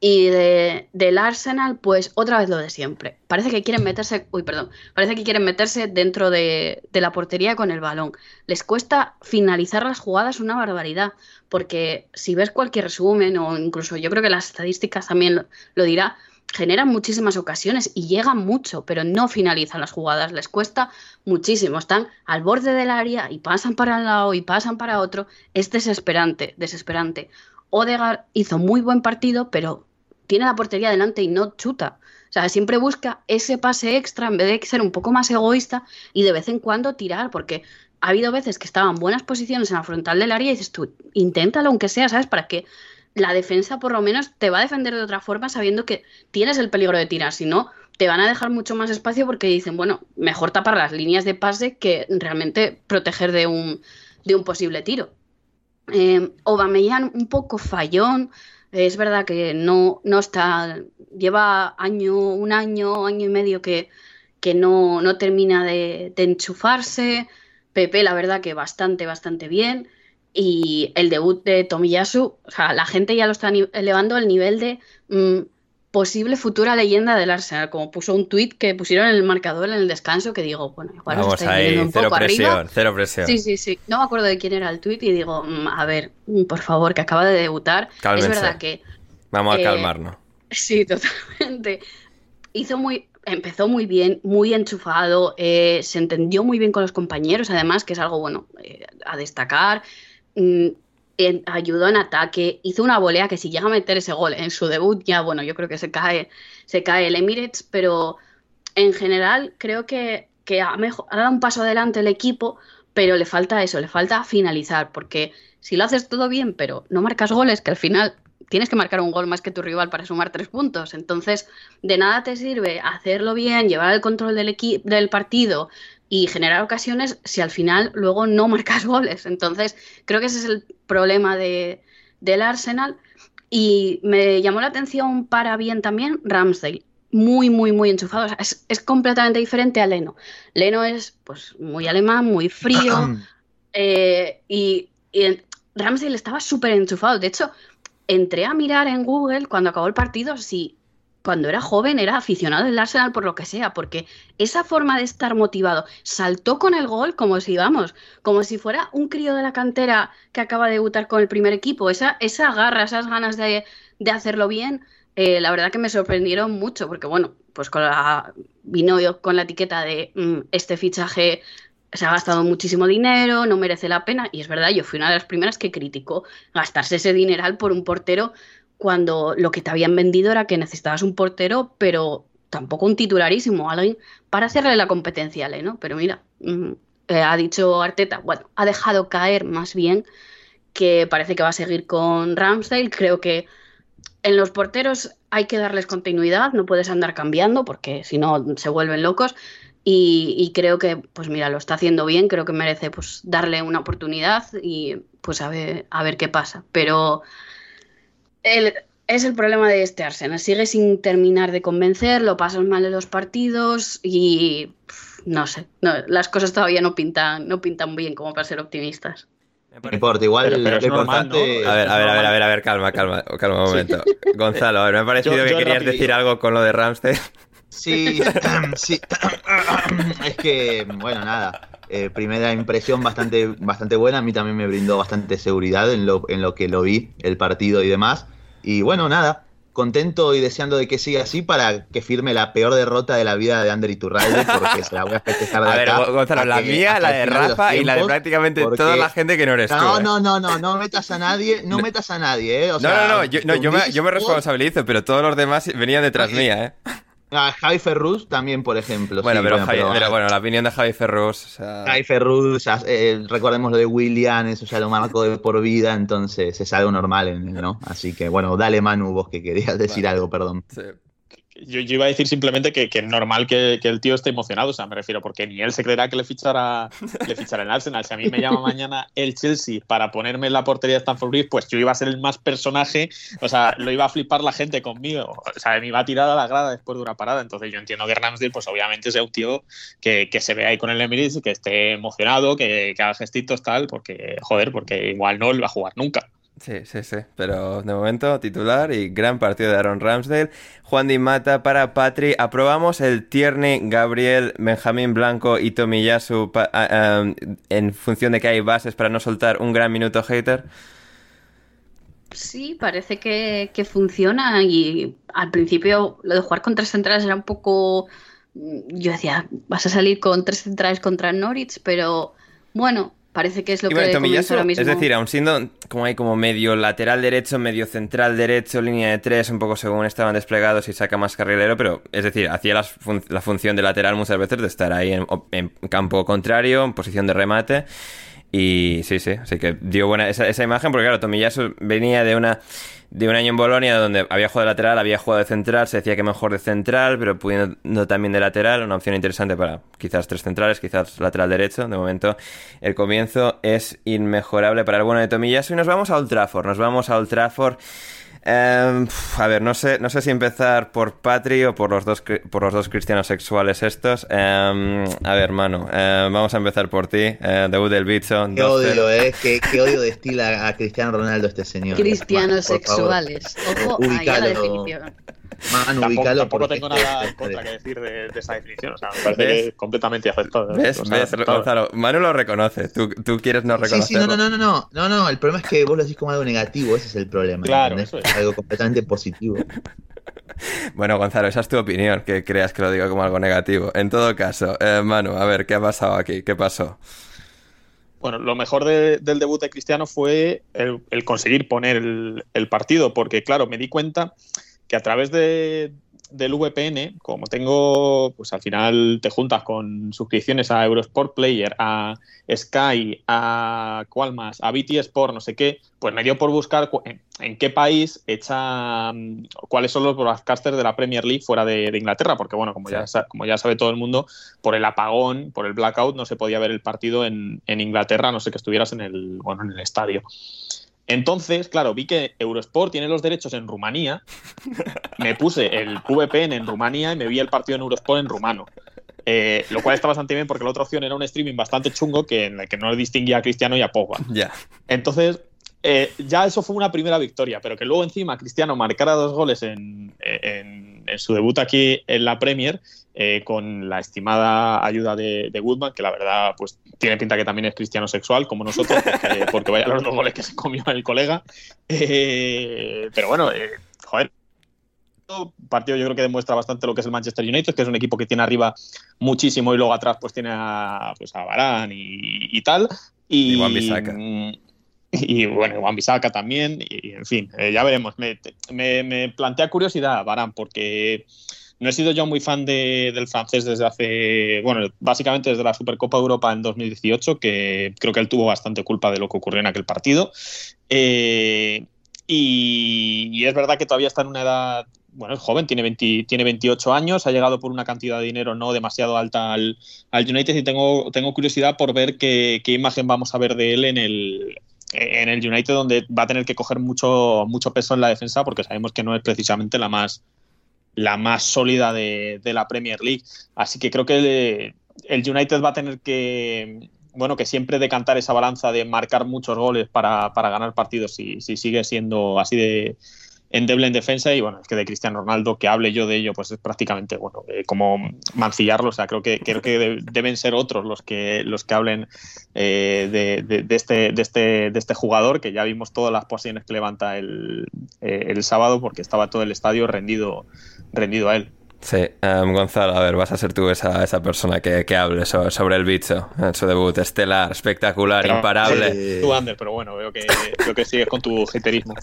C: Y de, del Arsenal, pues otra vez lo de siempre. Parece que quieren meterse, uy, perdón, parece que quieren meterse dentro de, la portería con el balón. Les cuesta finalizar las jugadas una barbaridad, porque si ves cualquier resumen, o incluso yo creo que las estadísticas también lo, lo dirá, generan muchísimas ocasiones y llegan mucho, pero no finalizan las jugadas, les cuesta muchísimo. Están al borde del área y pasan para un lado y pasan para otro. Es desesperante, desesperante. Odegaard hizo muy buen partido, pero tiene la portería delante y no chuta. O sea, siempre busca ese pase extra en vez de ser un poco más egoísta y de vez en cuando tirar, porque ha habido veces que estaban buenas posiciones en la frontal del área y dices tú, inténtalo aunque sea, ¿sabes? Para que la defensa por lo menos te va a defender de otra forma sabiendo que tienes el peligro de tirar, si no, te van a dejar mucho más espacio porque dicen, bueno, mejor tapar las líneas de pase que realmente proteger de un, de un posible tiro. Eh, un poco fallón, es verdad que no, no está, lleva año, un año, año y medio que, que no, no termina de, enchufarse. Pepe, la verdad que bastante, bastante bien. Y el debut de Tomiyasu, o sea, la gente ya lo está elevando al nivel de mm, posible futura leyenda del Arsenal, como puso un tuit que pusieron en el marcador en el descanso, que digo, bueno, igual
A: Vamos ahí, un cero presión, cero presión.
C: Sí, sí, sí. No me acuerdo de quién era el tuit y digo, mm, a ver, mm, por favor, que acaba de debutar. Es verdad que...
A: Vamos a eh, calmarnos.
C: Sí, (laughs) totalmente. Hizo muy, empezó muy bien, muy enchufado, eh, se entendió muy bien con los compañeros, además, que es algo bueno eh, a destacar. Mm, ayudó en ataque, hizo una volea que si llega a meter ese gol en su debut, ya bueno, yo creo que se cae, se cae el Emirates, pero en general creo que, ha, dado un paso adelante el equipo, pero le falta eso, le falta finalizar, porque si lo haces todo bien, pero no marcas goles, que al final tienes que marcar un gol más que tu rival para sumar tres puntos. Entonces, de nada te sirve hacerlo bien, llevar el control del, del partido, y generar ocasiones si al final luego no (laughs) marcas goles. Entonces, creo que ese es el problema de, del Arsenal. Y me llamó la atención para bien también Ramsdale. Muy, muy, muy enchufado. es, completamente diferente a Leno. Leno es pues muy alemán, muy frío. (clears throat) Eh, y, y Ramsdale estaba súper enchufado. De hecho, entré a mirar en Google cuando acabó el partido si cuando era joven era aficionado del Arsenal por lo que sea, porque esa forma de estar motivado saltó con el gol como si, vamos, como si fuera un crío de la cantera que acaba de debutar con el primer equipo. Esa, esa garra, esas ganas de, hacerlo bien, eh, la verdad que me sorprendieron mucho, porque bueno, pues con la, vino yo con la etiqueta de mm, este fichaje se ha gastado muchísimo dinero, no merece la pena, y es verdad, yo fui una de las primeras que criticó gastarse ese dineral por un portero cuando lo que te habían vendido era que necesitabas un portero, pero tampoco un titularísimo, alguien para hacerle la competencia a ¿no? Pero mira, mm, eh, ha dicho Arteta, bueno, ha dejado caer más bien que parece que va a seguir con Ramsdale. Creo que en los porteros hay que darles continuidad, no puedes andar cambiando porque si no se vuelven locos. Y, creo que, pues mira, lo está haciendo bien, creo que merece pues darle una oportunidad y pues a ver, a ver qué pasa. Pero es el problema de este Arsenal. Sigue sin terminar de convencer, lo pasas mal en los partidos y no sé, las cosas todavía no pintan, no pintan bien como para ser optimistas.
D: No importa, igual
B: Pero- pero es
D: importante.
B: normal, ¿no?
A: A ver, a ver, a ver, a ver, a ver, calma, calma, calma un momento. Gonzalo, a ver, me ha parecido
B: Yo-
A: que
B: yo
A: querías
B: rapidito.
A: decir algo con lo de Ramsdale.
D: Sí, (coughs) sí. (coughs) Es que, bueno, nada. eh, primera impresión bastante, bastante buena. A mí también me brindó bastante seguridad en lo, en lo que lo vi, el partido y demás. Y bueno, nada. Contento y deseando de que siga así para que firme la peor derrota de la vida de Ander Iturralde, porque se la voy a festejar de
A: A ver, Gonzalo, la
D: que-
A: mía, la de Rafa y la de prácticamente
D: porque-
A: toda la gente que no eres tú.
D: No,
A: ¿eh?
D: no, no, no, no metas a nadie, no metas a nadie, ¿eh? O
A: No,
D: sea,
A: no, no, yo, no, yo me, yo me responsabilizo, pero todos los demás venían detrás
D: Eh,
A: mía, ¿eh?
D: A Javi Ferruz también, por ejemplo.
A: Bueno,
D: sí,
A: pero, Javi-
D: pero-
A: pero bueno, la opinión de Javi Ferrus, o sea,
D: Javi Ferruz, ya, eh, recordemos lo de William, eso ya lo marcó de por vida, entonces es algo normal, en él, ¿no? Así que bueno, dale Manu, vos que querías decir algo, perdón.
A: sí.
B: Yo, iba a decir simplemente que, es normal que, el tío esté emocionado, o sea, me refiero, porque ni él se creerá que le fichará, le fichará el Arsenal. Si a mí me llama mañana el Chelsea para ponerme en la portería de Stanford Bridge, pues yo iba a ser el más personaje, o sea, lo iba a flipar la gente conmigo, o sea, me iba a tirar a la grada después de una parada. Entonces yo entiendo que Ramsdale, pues obviamente sea un tío que, se vea ahí con el Emirates y que esté emocionado, que, haga gestitos tal, porque, joder, porque igual no él va a jugar nunca.
A: Sí, sí, sí. Pero de momento, titular y gran partido de Aaron Ramsdale. Juan Di Mata para Patri. Aprobamos el Tierney, Gabriel, Benjamín Blanco y Tomiyasu pa- ah, um, en función de que hay bases para no soltar un gran minuto hater.
C: Sí, parece que, que funciona y al principio lo de jugar con tres centrales era un poco... mm, Yo decía, vas a salir con tres centrales contra Norwich, pero bueno, parece que es lo
A: Y bueno,
C: que comienza
A: Tomiyasu,
C: ahora mismo.
A: es decir, aun siendo como hay como medio lateral derecho, medio central derecho, línea de tres, un poco según estaban desplegados y saca más carrilero, pero es decir, hacía las fun- la función de lateral muchas veces de estar ahí en, en campo contrario, en posición de remate. Y sí, sí, así que dio buena esa, esa imagen, porque claro, Tomiyasu venía de una de un año en Bolonia donde había jugado de lateral, había jugado de central, se decía que mejor de central, pero pudiendo también de lateral, una opción interesante para quizás tres centrales, quizás lateral derecho. De momento, el comienzo es inmejorable para el bueno de Tomiyasu. Y nos vamos a Old Trafford, nos vamos a Old Trafford. Em, a ver, no sé, no sé si empezar por Patri o por los dos, por los dos cristianos sexuales estos. Em, a ver, mano, em, vamos a empezar por ti. Eh, debut del bicho.
D: Qué
A: 2-0.
D: odio, ¿eh? Qué, qué odio destila a Cristiano Ronaldo este señor.
C: Cristianos sexuales. Ojo, ahí a la definición.
D: Manu,
B: Tampoco, tampoco
D: porque
B: tengo nada en (laughs) contra que decir de, de esa definición, o sea, me parece
A: ¿Ves?
B: que es completamente aceptable.
A: ¿Ves?
B: O sea,
A: ¿Ves?
B: aceptable.
A: Gonzalo, Manu lo reconoce. Tú, tú quieres no
D: Sí,
A: reconocerlo.
D: sí, no, no, no, no, no, no, no, el problema es que vos lo decís como algo negativo, ese es el problema.
B: Claro, es.
D: Algo completamente positivo. (laughs)
A: Bueno, Gonzalo, esa es tu opinión, que creas que lo digo como algo negativo. En todo caso, eh, Manu, a ver, ¿qué ha pasado aquí? ¿Qué pasó?
B: Bueno, lo mejor de- del debut de Cristiano fue el, el conseguir poner el, el partido, porque claro, me di cuenta que a través de, del VPN, como tengo, pues al final te juntas con suscripciones a Eurosport Player, a Sky, a cuál más, a BT Sport, no sé qué, pues me dio por buscar en, en qué país echa mm, cuáles son los broadcasters de la Premier League fuera de, de Inglaterra, porque bueno, como,
A: Sí.
B: ya, como ya sabe todo el mundo, por el apagón, por el blackout, no se podía ver el partido en, en Inglaterra, no sé que estuvieras en el, bueno, en el estadio. Entonces, claro, vi que Eurosport tiene los derechos en Rumanía. Me puse el VPN en Rumanía y me vi el partido en Eurosport en rumano. Eh, lo cual está bastante bien porque la otra opción era un streaming bastante chungo que, en el que no distinguía a Cristiano y a Pogba. Entonces, eh, ya eso fue una primera victoria, pero que luego encima Cristiano marcara dos goles en, en- en su debut aquí en la Premier, eh, con la estimada ayuda de, de Goodman, que la verdad pues tiene pinta que también es cristiano sexual, como nosotros, porque, (laughs) porque vaya los dos goles que se comió el colega. Eh, pero bueno, eh, joder. Partido yo creo que demuestra bastante lo que es el Manchester United, que es un equipo que tiene arriba muchísimo y luego atrás pues tiene a, pues, a Varane y, y tal. Y,
A: Y
B: y bueno, Juan Bisaca también, y en fin, eh, ya veremos. Me, me- me plantea curiosidad, Varane, porque no he sido yo muy fan de- del francés desde hace, bueno, básicamente desde la Supercopa Europa en 2018, que creo que él tuvo bastante culpa de lo que ocurrió en aquel partido. Eh, y, es verdad que todavía está en una edad, bueno, es joven, tiene, 20 tiene 28 años, ha llegado por una cantidad de dinero no demasiado alta al, al United y tengo, tengo curiosidad por ver qué, qué imagen vamos a ver de él en el, en el United donde va a tener que coger mucho, mucho peso en la defensa porque sabemos que no es precisamente la más, la más sólida de, la Premier League. Así que creo que el, United va a tener que, bueno, que siempre decantar esa balanza de marcar muchos goles para, ganar partidos si, si sigue siendo así de, endeble en defensa y bueno, es que de Cristiano Ronaldo que hable yo de ello pues es prácticamente bueno, eh, como mancillarlo, o sea, creo que creo que deben ser otros los que los que hablen eh, de, este, de, este, de este jugador que ya vimos todas las posiciones que levanta el, eh, el sábado porque estaba todo el estadio rendido rendido a él.
A: Sí, em, Gonzalo, a ver, vas a ser tú esa, esa persona que, que hable sobre, el bicho en su debut estelar, espectacular, imparable.
B: tú, Ander, pero bueno, veo que, veo que sigues con tu haterismo.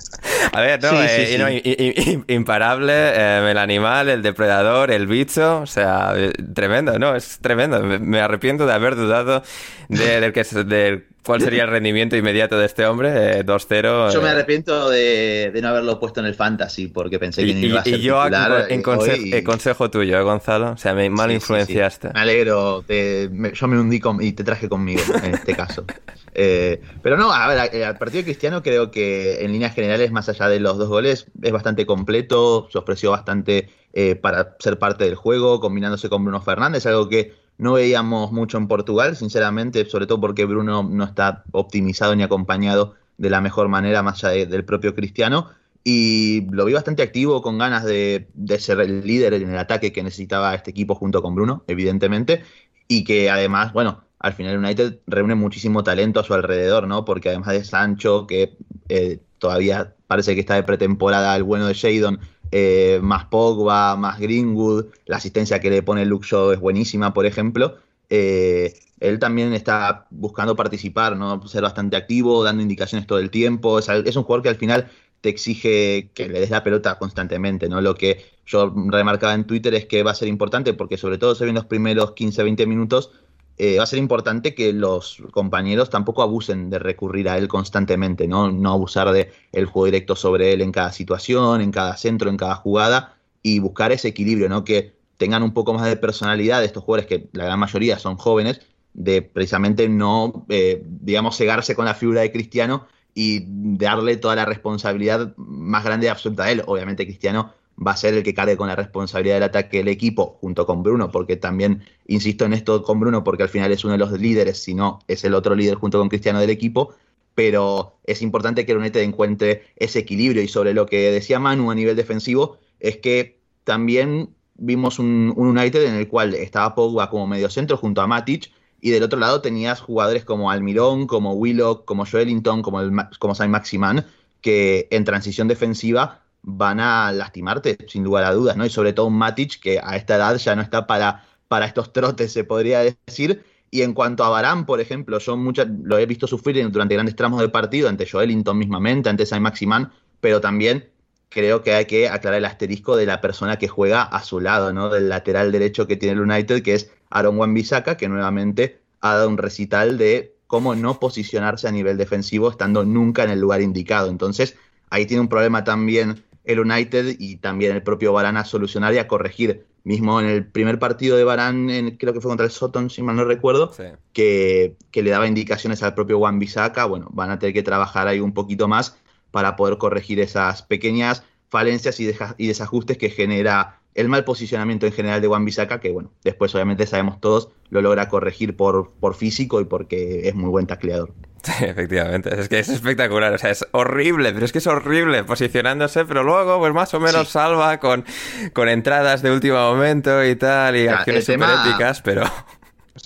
A: A ver, no, eh, imparable, em, el animal, el depredador, el bicho, o sea, tremendo, ¿no? Es tremendo. Me, arrepiento de haber dudado de, del, que, del ¿Cuál sería el rendimiento inmediato de este hombre? 2-0.
D: Eh, yo me eh. arrepiento de, no haberlo puesto en el fantasy porque pensé que no iba a ser
A: Y yo en eh, consejo tuyo, Gonzalo. O sea, me mal influenciaste.
D: me alegro. yo me hundí y te traje conmigo en este caso. (laughs) pero no, a ver, el partido cristiano creo que en líneas generales, más allá de los dos goles, es bastante completo. Se ofreció bastante para ser parte del juego, combinándose con Bruno Fernández, algo que no veíamos mucho en Portugal, sinceramente, sobre todo porque Bruno no está optimizado ni acompañado de la mejor manera más allá del propio Cristiano. Y lo vi bastante activo, con ganas de, ser el líder en el ataque que necesitaba este equipo junto con Bruno, evidentemente. Y que además, bueno, al final United reúne muchísimo talento a su alrededor, ¿no? Porque además de Sancho, que eh, todavía parece que está de pretemporada, el bueno de Shadon, eh, más Pogba, más Greenwood, la asistencia que le pone Luke es buenísima, por ejemplo. Eh, él también está buscando participar, ¿no? ser bastante activo, dando indicaciones todo el tiempo. Es, un jugador que al final te exige que le des la pelota constantemente, ¿no? Lo que yo remarcaba en Twitter es que va a ser importante porque sobre todo se ven los primeros 15-20 minutos eh, va a ser importante que los compañeros tampoco abusen de recurrir a él constantemente, ¿no? No abusar de el juego directo sobre él en cada situación, en cada centro, en cada jugada, y buscar ese equilibrio, ¿no? Que tengan un poco más de personalidad estos jugadores, que la gran mayoría son jóvenes, de precisamente no, eh, digamos, cegarse con la figura de Cristiano y darle toda la responsabilidad más grande y absoluta a él. Obviamente Cristiano va a ser el que cargue con la responsabilidad del ataque del equipo junto con Bruno, porque también insisto en esto con Bruno, porque al final es uno de los líderes, si no es el otro líder junto con Cristiano del equipo, pero es importante que el United encuentre ese equilibrio y sobre lo que decía Manu a nivel defensivo, es que también vimos un, United en el cual estaba Pogba como mediocentro junto a Matic, y del otro lado tenías jugadores como Almirón, como Willock, como Joelinton, como, el, como Maximan, que en transición defensiva van a lastimarte, sin lugar a dudas, ¿no? Y sobre todo un Matic que a esta edad ya no está para, para estos trotes, se podría decir. Y en cuanto a Barán, por ejemplo, yo mucha, lo he visto sufrir durante grandes tramos del partido, ante Joelinton mismamente, ante Saint Maximan, pero también creo que hay que aclarar el asterisco de la persona que juega a su lado, ¿no? Del lateral derecho que tiene el United, que es Aaron Wan-Bissaka, que nuevamente ha dado un recital de cómo no posicionarse a nivel defensivo estando nunca en el lugar indicado. Entonces, ahí tiene un problema también el United y también el propio Barán a solucionar y a corregir. Mismo en el primer partido de Barán, creo que fue contra el Soton, si mal no recuerdo, que, le daba indicaciones al propio Juan Bisaca. Bueno, van a tener que trabajar ahí un poquito más para poder corregir esas pequeñas falencias y, y desajustes que genera el mal posicionamiento en general de Juan Bisaca, que bueno, después obviamente sabemos todos, lo logra corregir por, por físico y porque es muy buen tacleador. (laughs)
A: Sí, efectivamente, es que es espectacular, o sea, es horrible, pero es que es horrible posicionándose, pero luego pues más o menos salva con, con entradas de último momento y tal, y acciones super éticas, pero... (laughs)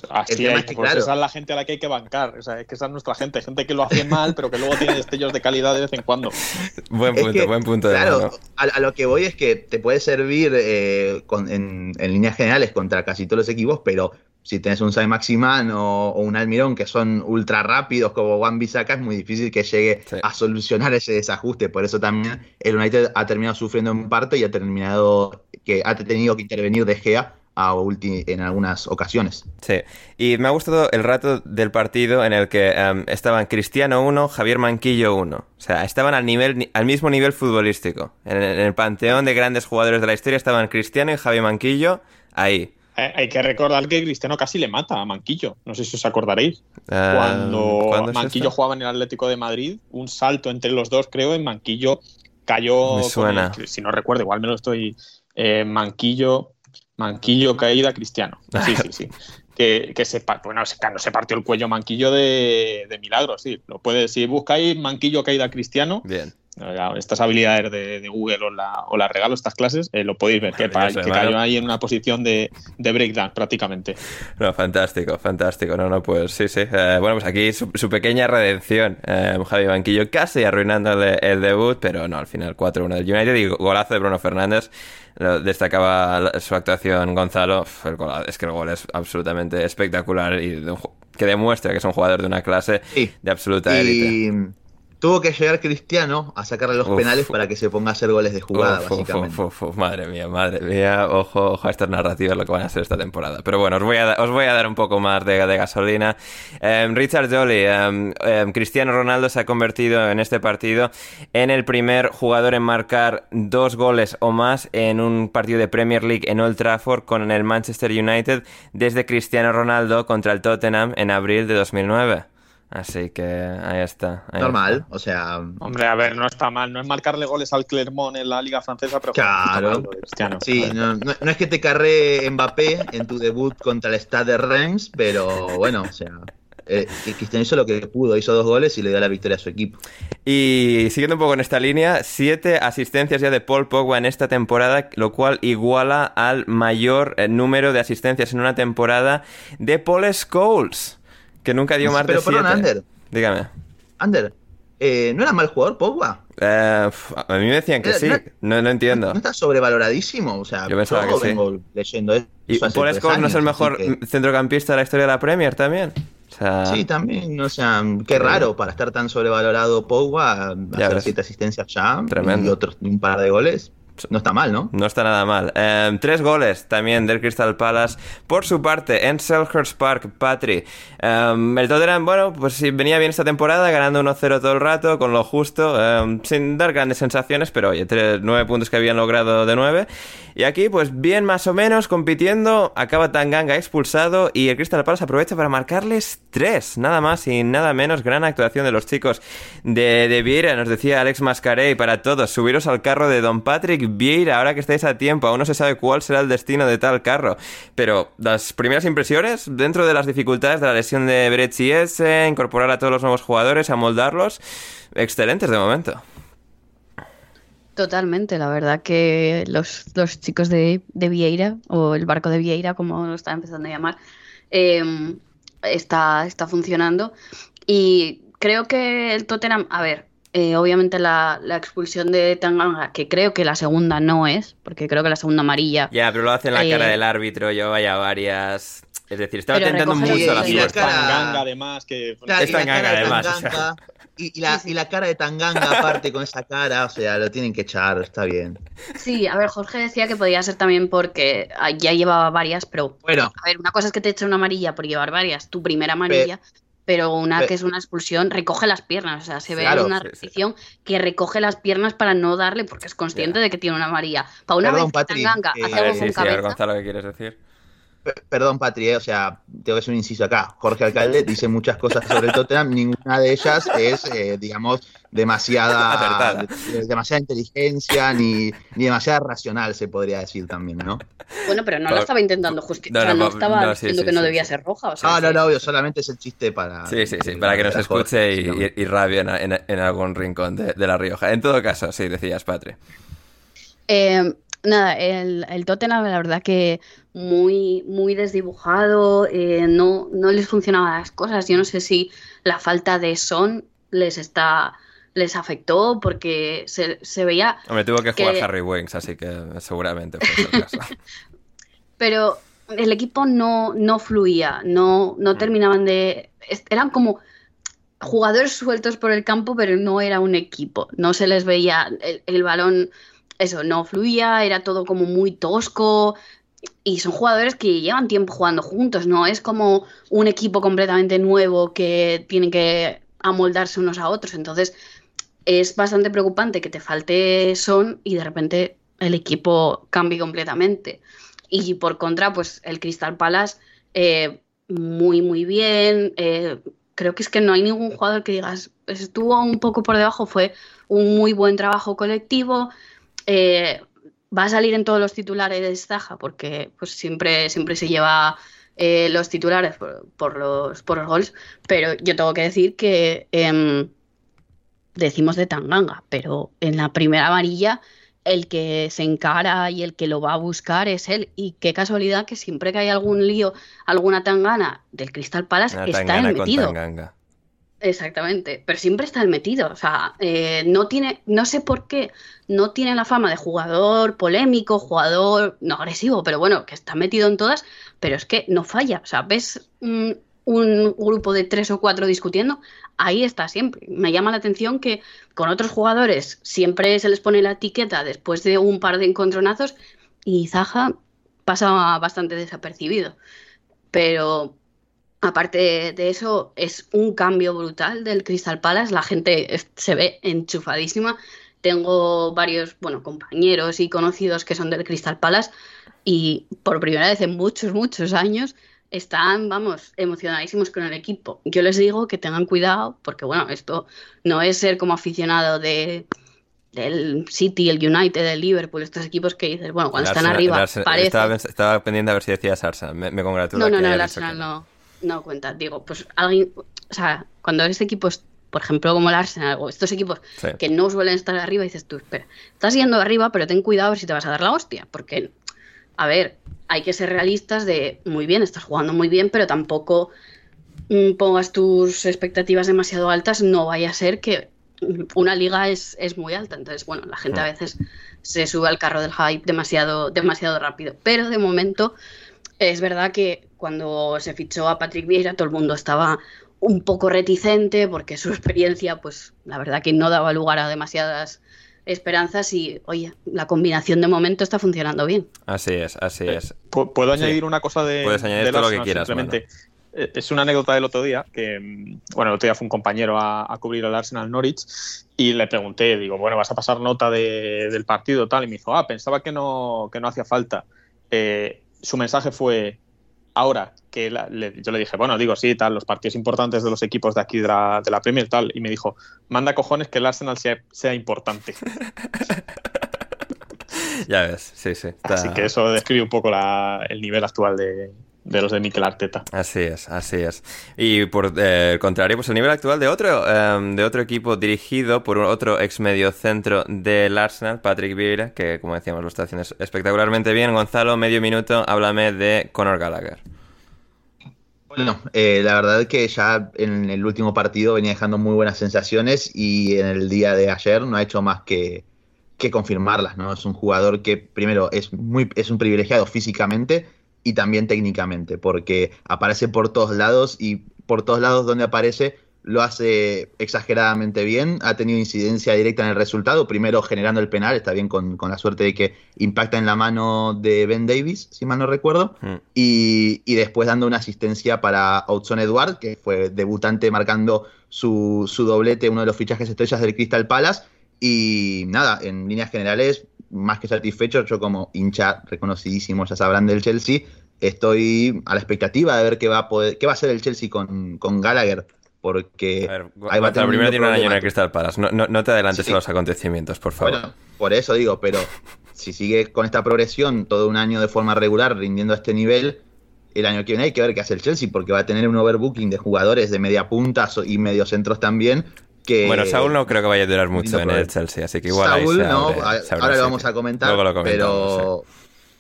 B: Así es, pues esa es la gente a la que hay que bancar. O sea, es que esa es nuestra gente. Gente que lo hace mal, pero que luego tiene destellos de calidad de vez en cuando. (laughs)
A: Buen punto, buen punto.
D: claro, a, lo que voy es que te puede servir eh, en, líneas generales contra casi todos los equipos, pero si tenés un Sai Maximan o, un Almirón que son ultra rápidos como Juan Bisaca, es muy difícil que llegue a solucionar ese desajuste. Por eso también el United ha terminado sufriendo en parte y ha terminado que ha tenido que intervenir de Gea en algunas ocasiones.
A: Sí, y me ha gustado el rato del partido en el que em, estaban Cristiano 1, Javier Manquillo 1. O sea, estaban al, nivel, al mismo nivel futbolístico. En, el panteón de grandes jugadores de la historia estaban Cristiano y Javier Manquillo ahí.
B: Eh, hay que recordar que Cristiano casi le mata a Manquillo. No sé si os acordaréis.
A: Eh,
B: Cuando
A: ¿cuándo es
B: Manquillo jugaba en el Atlético de Madrid, un salto entre los dos, creo, en Manquillo cayó.
A: Suena.
B: el- si no recuerdo, igual me lo estoy. eh, Manquillo, Manquillo, caída, Cristiano. Sí, sí, sí. (laughs) Que, que se, bueno, se, no se partió el cuello Manquillo de, de milagro, sí. Lo puedes, si buscáis Manquillo, caída, Cristiano,
A: Bien.
B: Estas habilidades de, de Google os las la regalo, estas clases, eh, lo podéis ver, que, cayó ahí en una posición de, de breakdance prácticamente.
A: No, fantástico, fantástico. No, no, pues sí, sí. Eh, bueno, pues aquí su, su pequeña redención. Eh, Javi Banquillo casi arruinándole el debut, pero no, al final 4-1 del United y golazo de Bruno Fernández. Lo destacaba su actuación Gonzalo. Uf, el gol- es que el gol es absolutamente espectacular y de un ju- que demuestra que es un jugador de una clase
D: Sí.
A: de absoluta élite.
D: Y tuvo que llegar Cristiano a sacarle los
A: Uf.
D: penales para que se ponga a hacer goles de jugada,
A: Uf,
D: básicamente.
A: uf, madre mía, madre mía, ojo, ojo a estas narrativas lo que van a ser esta temporada. Pero bueno, os voy a, os voy a dar un poco más de, de gasolina. Em, Richard Jolly, em, em, Cristiano Ronaldo se ha convertido en este partido en el primer jugador en marcar dos goles o más en un partido de Premier League en Old Trafford con el Manchester United desde Cristiano Ronaldo contra el Tottenham en abril de 2009. Así que ahí está. ahí
D: Normal, o sea,
B: Hombre, a ver, no está mal. No es marcarle goles al Clermont en la Liga Francesa, pero
D: Claro.
B: mal
D: sí, no, no- no es que te carré Mbappé en tu debut contra el Stade de Reims, pero bueno, o sea, eh, y Cristiano hizo lo que pudo, hizo dos goles y le dio la victoria a su equipo.
A: Y siguiendo un poco en esta línea, siete asistencias ya de Paul Pogba en esta temporada, lo cual iguala al mayor eh, número de asistencias en una temporada de Paul Scholes, que nunca dio más
D: Pero
A: de
D: perdón,
A: siete.
D: Ander.
A: Dígame.
D: Ander, eh, ¿no era mal jugador Pogba?
A: Eh, a mí me decían que
D: Eh,
A: sí,
D: no-
A: no, entiendo.
D: ¿No está sobrevaloradísimo? O sea,
A: Yo pensaba que sí.
D: vengo leyendo eso
A: ¿Y
D: tres
A: Scholes no es el mejor
D: que-
A: centrocampista de la historia de la Premier también? O sea,
D: Sí, también, o sea, qué raro para estar tan sobrevalorado Pogba, hacer
A: ves.
D: siete asistencias ya
A: Tremendo.
D: y otros un par de goles. No está mal, ¿no?
A: No está nada mal. Eh, tres goles también del Crystal Palace. Por su parte, en Selhurst Park, Patri. eh, el Tottenham, bueno, pues venía bien esta temporada, ganando 1-0 todo el rato, con lo justo, eh, sin dar grandes sensaciones, pero oye, tres, nueve puntos que habían logrado de nueve. Y aquí, pues bien más o menos, compitiendo, acaba Tanganga expulsado y el Crystal Palace aprovecha para marcarles tres, nada más y nada menos. Gran actuación de los chicos de, de Vieira, nos decía Alex Mascarey, para todos, subiros al carro de Don Patrick Vieira, ahora que estáis a tiempo, aún no se sabe cuál será el destino de tal carro. Pero las primeras impresiones, dentro de las dificultades de la lesión de Brecci S, incorporar a todos los nuevos jugadores, amoldarlos, excelentes de momento.
C: Totalmente, la verdad que los, los chicos de, de Vieira, o el barco de Vieira, como lo está empezando a llamar, eh, está, está funcionando. Y creo que el Tottenham, a ver, eh, obviamente la, la expulsión de Tanganga, que creo que la segunda no es, porque creo que la segunda amarilla.
A: Ya, pero lo hace en la
C: Eh,
A: cara del árbitro, yo vaya varias... Es decir, estaba tentando mucho la suerte.
D: cara-
B: Tanganga, además, que
D: Claro,
A: Es Tanganga,
D: cara de
A: además, o sea.
D: Tanganga, y, y la, y la cara de Tanganga aparte con esa cara, o sea, lo tienen que echar, está bien.
C: Sí, a ver, Jorge decía que podía ser también porque ah, ya llevaba varias, pero
D: Bueno,
C: A ver, una cosa es que te eche una amarilla por llevar varias, tu primera amarilla, pero una
D: pe-
C: que es una expulsión, recoge las piernas. O sea, se ve
D: Claro,
C: una
A: sí, sí.
C: repetición que recoge las piernas para no darle, porque es consciente de que tiene una amarilla. Para una
D: Perdón,
C: vez que
D: Patri,
C: Tanganga
D: eh,
C: hace algo
A: sí,
C: con
A: sí, a ver,
C: cabeza,
A: Gonzalo, ¿qué quieres decir?
D: Pe- Perdón, Patri, eh, o sea, tengo que hacer un inciso acá. Jorge Alcalde dice muchas cosas sobre el Tottenham, ninguna de ellas es, eh, digamos, demasiada, (laughs) demasiada inteligencia ni, ni demasiada racional, se podría decir también, ¿no?
C: bueno, pero no lo estaba intentando justificar,
A: No,
C: estaba
A: no, sí,
C: diciendo
A: sí,
C: que no debía
A: sí.
C: ser roja. O sea,
D: Ah, no, no, obvio, solamente es el chiste para...
A: Sí, sí, sí, para que nos escuche y, y, y rabie en, en- en algún rincón de, de La Rioja. En todo caso, sí, decías, Patri.
C: Eh, nada, el, el Tottenham, la verdad que muy, muy desdibujado, eh, no, no les funcionaban las cosas. Yo no sé si la falta de son les está les afectó porque se, se veía,
A: Hombre, tuvo que jugar Harry Winks, así que seguramente fue ese el caso. (laughs)
C: pero el equipo no, no fluía, no, no
A: Mm.
C: terminaban de... Eran como jugadores sueltos por el campo, pero no era un equipo. No se les veía el, el balón, eso, no fluía, era todo como muy tosco. Y son jugadores que llevan tiempo jugando juntos, no es como un equipo completamente nuevo que tiene que amoldarse unos a otros. Entonces es bastante preocupante que te falte son y de repente el equipo cambie completamente. Y por contra, pues el Crystal Palace, eh, muy, muy bien. Eh, creo que es que no hay ningún jugador que digas, estuvo un poco por debajo, fue un muy buen trabajo colectivo. Eh, va a salir en todos los titulares de Zaja porque pues siempre, siempre se lleva eh, los titulares por, los, por los gols, pero yo tengo que decir que em, decimos de Tanganga, pero en la primera amarilla el que se encara y el que lo va a buscar es él. Y qué casualidad que siempre que hay algún lío, alguna tangana del Crystal Palace, está él metido. Exactamente, pero siempre está el metido. O sea, eh, no tiene, no sé por qué, no tiene la fama de jugador polémico, jugador no agresivo, pero bueno, que está metido en todas, pero es que no falla. O sea, ves un grupo de tres o cuatro discutiendo, ahí está siempre. Me llama la atención que con otros jugadores siempre se les pone la etiqueta después de un par de encontronazos y Zaha pasa bastante desapercibido. Pero aparte de eso, es un cambio brutal del Crystal Palace. La gente se ve enchufadísima. Tengo varios, bueno, compañeros y conocidos que son del Crystal Palace y por primera vez en muchos, muchos años están, vamos, emocionadísimos con el equipo. Yo les digo que tengan cuidado, porque bueno, esto no es ser como aficionado de del City, el United, el Liverpool, estos equipos que dices, bueno, cuando están arriba, parece...
A: Estaba, pendiente a ver si decías Arsenal, me, congratulo.
C: No, no, no, el Arsenal no, no cuenta. Digo, pues alguien, o sea, cuando este equipo por ejemplo, como el Arsenal o estos equipos que no suelen estar arriba, dices tú, espera, estás yendo arriba, pero ten cuidado a ver si te vas a dar la hostia, porque, a ver, hay que ser realistas de, muy bien, estás jugando muy bien, pero tampoco mm, pongas tus expectativas demasiado altas, no vaya a ser que una liga es, es muy alta. Entonces, bueno, la gente a veces se sube al carro del hype demasiado, demasiado rápido. Pero de momento es verdad que cuando se fichó a Patrick Vieira todo el mundo estaba un poco reticente porque su (laughs) experiencia, pues la verdad que no daba lugar a demasiadas esperanzas y, oye, la combinación de momento está funcionando bien.
A: Así es, así es.
B: ¿Puedo añadir una cosa de...
A: Puedes añadir todo lo que quieras.
B: Simplemente, eh, es una anécdota del otro día, que, bueno, el otro día fue un compañero a, cubrir al Arsenal Norwich y le pregunté, digo, bueno, ¿vas a pasar nota del partido tal? Y me dijo, ah, pensaba que no, que no hacía falta. Eh, su mensaje fue, ahora que yo le dije, bueno, digo, sí, tal, los partidos importantes de los equipos de aquí de la, de la Premier, tal, y me dijo, manda cojones que el Arsenal sea, sea importante. (laughs)
A: ya ves, sí, sí.
B: Así que eso describe un poco el nivel actual de, de los de Mikel Arteta.
A: Así es, así es. Y por eh, el contrario, pues el nivel actual de otro, em, de otro equipo dirigido por otro ex medio centro del Arsenal, Patrick Vieira, que como decíamos lo está haciendo espectacularmente bien. Gonzalo, medio minuto, háblame de Conor Gallagher.
D: Bueno, eh, la verdad es que ya en el último partido venía dejando muy buenas sensaciones y en el día de ayer no ha hecho más que, que confirmarlas, ¿no? Es un jugador que primero es muy es un privilegiado físicamente y también técnicamente, porque aparece por todos lados y por todos lados donde aparece lo hace exageradamente bien, ha tenido incidencia directa en el resultado, primero generando el penal, está bien con, la suerte de que impacta en la mano de Ben Davis, si mal no recuerdo, mm. y, después dando una asistencia para Outson Edward, que fue debutante marcando su, su doblete, uno de los fichajes estrellas del Crystal Palace, y nada, en líneas generales, más que satisfecho, yo como hincha reconocidísimo, ya sabrán del Chelsea, estoy a la expectativa de ver qué va a poder, qué va a hacer el Chelsea con, con Gallagher. Porque
A: ahí va a tener primero tiene un año en el Crystal Palace. No, te adelantes a los acontecimientos, por favor. Bueno,
D: por eso digo, pero si sigue con esta progresión todo un año de forma regular, rindiendo a este nivel, el año que viene hay que ver qué hace el Chelsea, porque va a tener un overbooking de jugadores de media punta y medio centros
A: bueno, Saúl no creo que vaya a durar mucho en el Chelsea, así que igual
D: Saúl, no, ahora lo vamos a comentar, pero,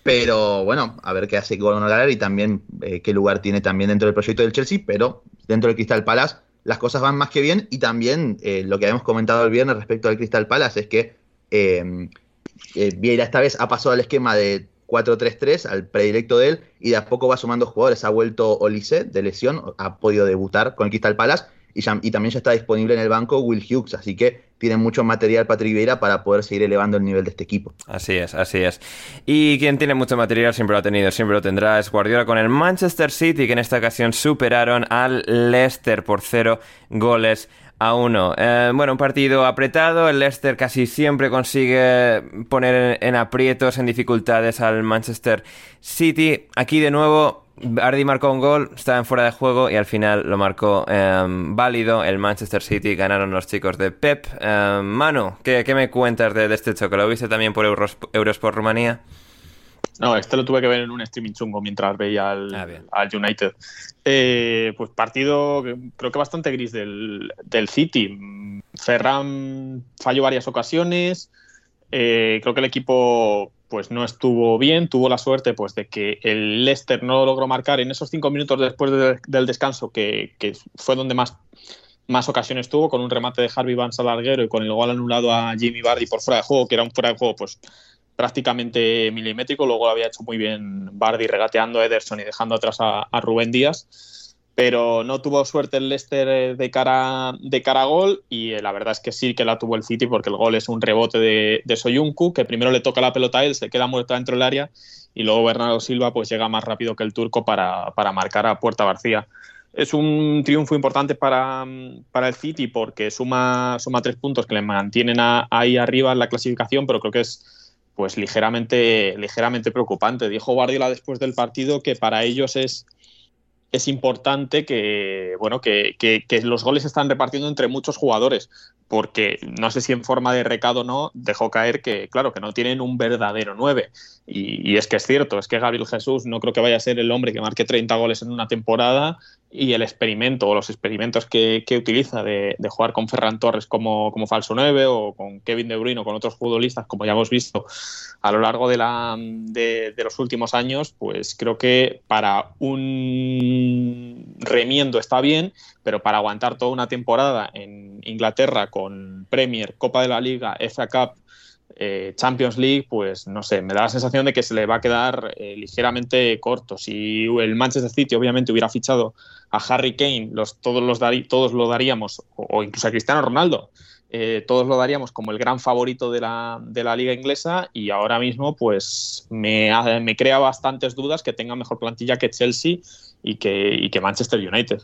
D: pero bueno, a ver qué hace con Gallagher y también eh, qué lugar tiene también dentro del proyecto del Chelsea, pero dentro del Crystal Palace las cosas van más que bien y también eh, lo que habíamos comentado el viernes respecto al Crystal Palace es que eh, Vieira esta vez ha pasado al esquema de 4-3-3, al predilecto de él, y de a poco va sumando jugadores. Ha vuelto Olise de lesión, ha podido debutar con el Crystal Palace y, también ya está disponible en el banco Will Hughes, así que tiene mucho material Patrick Vieira para poder seguir elevando el nivel de este equipo.
A: Así es, así es. Y quien tiene mucho material siempre lo ha tenido, siempre lo tendrá, es Guardiola con el Manchester City, que en esta ocasión superaron al Leicester por cero goles a 1. Eh, bueno, un partido apretado. El Leicester casi siempre consigue poner en, aprietos, en dificultades al Manchester City. Aquí de nuevo Ardi marcó un gol, estaba en fuera de juego y al final lo marcó em, válido el Manchester City. Ganaron los chicos de Pep. Eh, Manu, ¿qué, me cuentas de, este choque? ¿Lo viste también por Eurosport Rumanía?
B: No, este lo tuve que ver en un streaming chungo mientras veía al, ah, United. Eh, pues partido creo que bastante gris del, City. Ferran falló varias ocasiones. Eh, creo que el equipo pues no estuvo bien. Tuvo la suerte pues de que el Leicester no logró marcar en esos cinco minutos después del descanso, que, fue donde más, más ocasiones tuvo, con un remate de Harvey Vance al larguero y con el gol anulado a Jimmy Bardi por fuera de juego, que era un fuera de juego pues prácticamente milimétrico. Luego lo había hecho muy bien Bardi regateando a Ederson y dejando atrás a, Rubén Díaz. Pero no tuvo suerte el Leicester eh, de cara, de cara a gol y eh, la verdad es que sí que la tuvo el City porque el gol es un rebote de, de Soyuncu que primero le toca la pelota a él, se queda muerto dentro del área y luego Bernardo Silva pues llega más rápido que el turco para, para marcar a puerta García. Es un triunfo importante para, para, el City porque suma, suma tres puntos que le mantienen ahí arriba en la clasificación, pero creo que es pues ligeramente, ligeramente preocupante. Dijo Guardiola después del partido que para ellos es, es importante que, bueno, que, los goles se están repartiendo entre muchos jugadores, porque no sé si en forma de recado o no, dejó caer que, claro, que no tienen un verdadero 9. Y, es que es cierto, es que Gabriel Jesús no creo que vaya a ser el hombre que marque 30 goles en una temporada y el experimento o los experimentos que, utiliza de, jugar con Ferran Torres como, como, falso 9 o con Kevin De Bruyne o con otros futbolistas, como ya hemos visto a lo largo de, la, de, de los últimos años, pues creo que para un remiendo está bien, pero para aguantar toda una temporada en Inglaterra con Premier, Copa de la Liga, FA Cup, eh, Champions League, pues no sé, me da la sensación de que se le va a quedar eh, ligeramente corto. Si el Manchester City obviamente hubiera fichado a Harry Kane, todos, los lo daríamos, o, incluso a Cristiano Ronaldo, eh, todos lo daríamos como el gran favorito de la, de la liga inglesa y ahora mismo pues me, me, crea bastantes dudas que tenga mejor plantilla que Chelsea y que, y que Manchester United.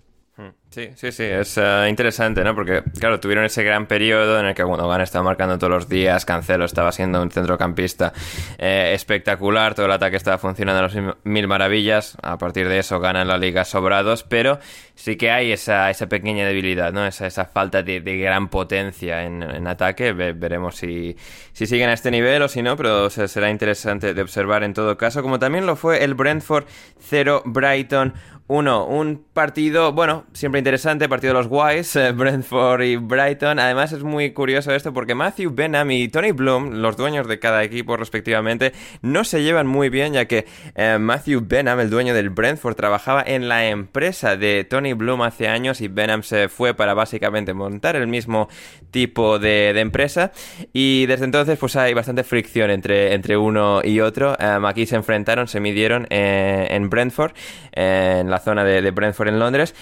A: Sí, sí, sí, es eh, interesante, ¿no? Porque, claro, tuvieron ese gran periodo en el que Gundogan estaba marcando todos los días, Cancelo estaba siendo un centrocampista eh, espectacular, todo el ataque estaba funcionando a las mil maravillas, a partir de eso ganan la liga sobrados, pero sí que hay esa, esa pequeña debilidad, ¿no? Esa, esa falta de, gran potencia en, ataque, veremos si, si siguen a este nivel o si no, pero será interesante de observar en todo caso, como también lo fue el Brentford 0 Brighton 1, un partido, bueno, siempre interesante, partido de los Guays, eh, Brentford y Brighton. Además es muy curioso esto porque Matthew Benham y Tony Bloom, los dueños de cada equipo respectivamente, no se llevan muy bien ya que eh, Matthew Benham, el dueño del Brentford, trabajaba en la empresa de Tony Bloom hace años y Benham se fue para básicamente montar el mismo tipo de, empresa y desde entonces pues hay bastante fricción entre, entre uno y otro. Um, aquí se enfrentaron, se midieron eh, en Brentford, en la zona de, Brentford en Londres.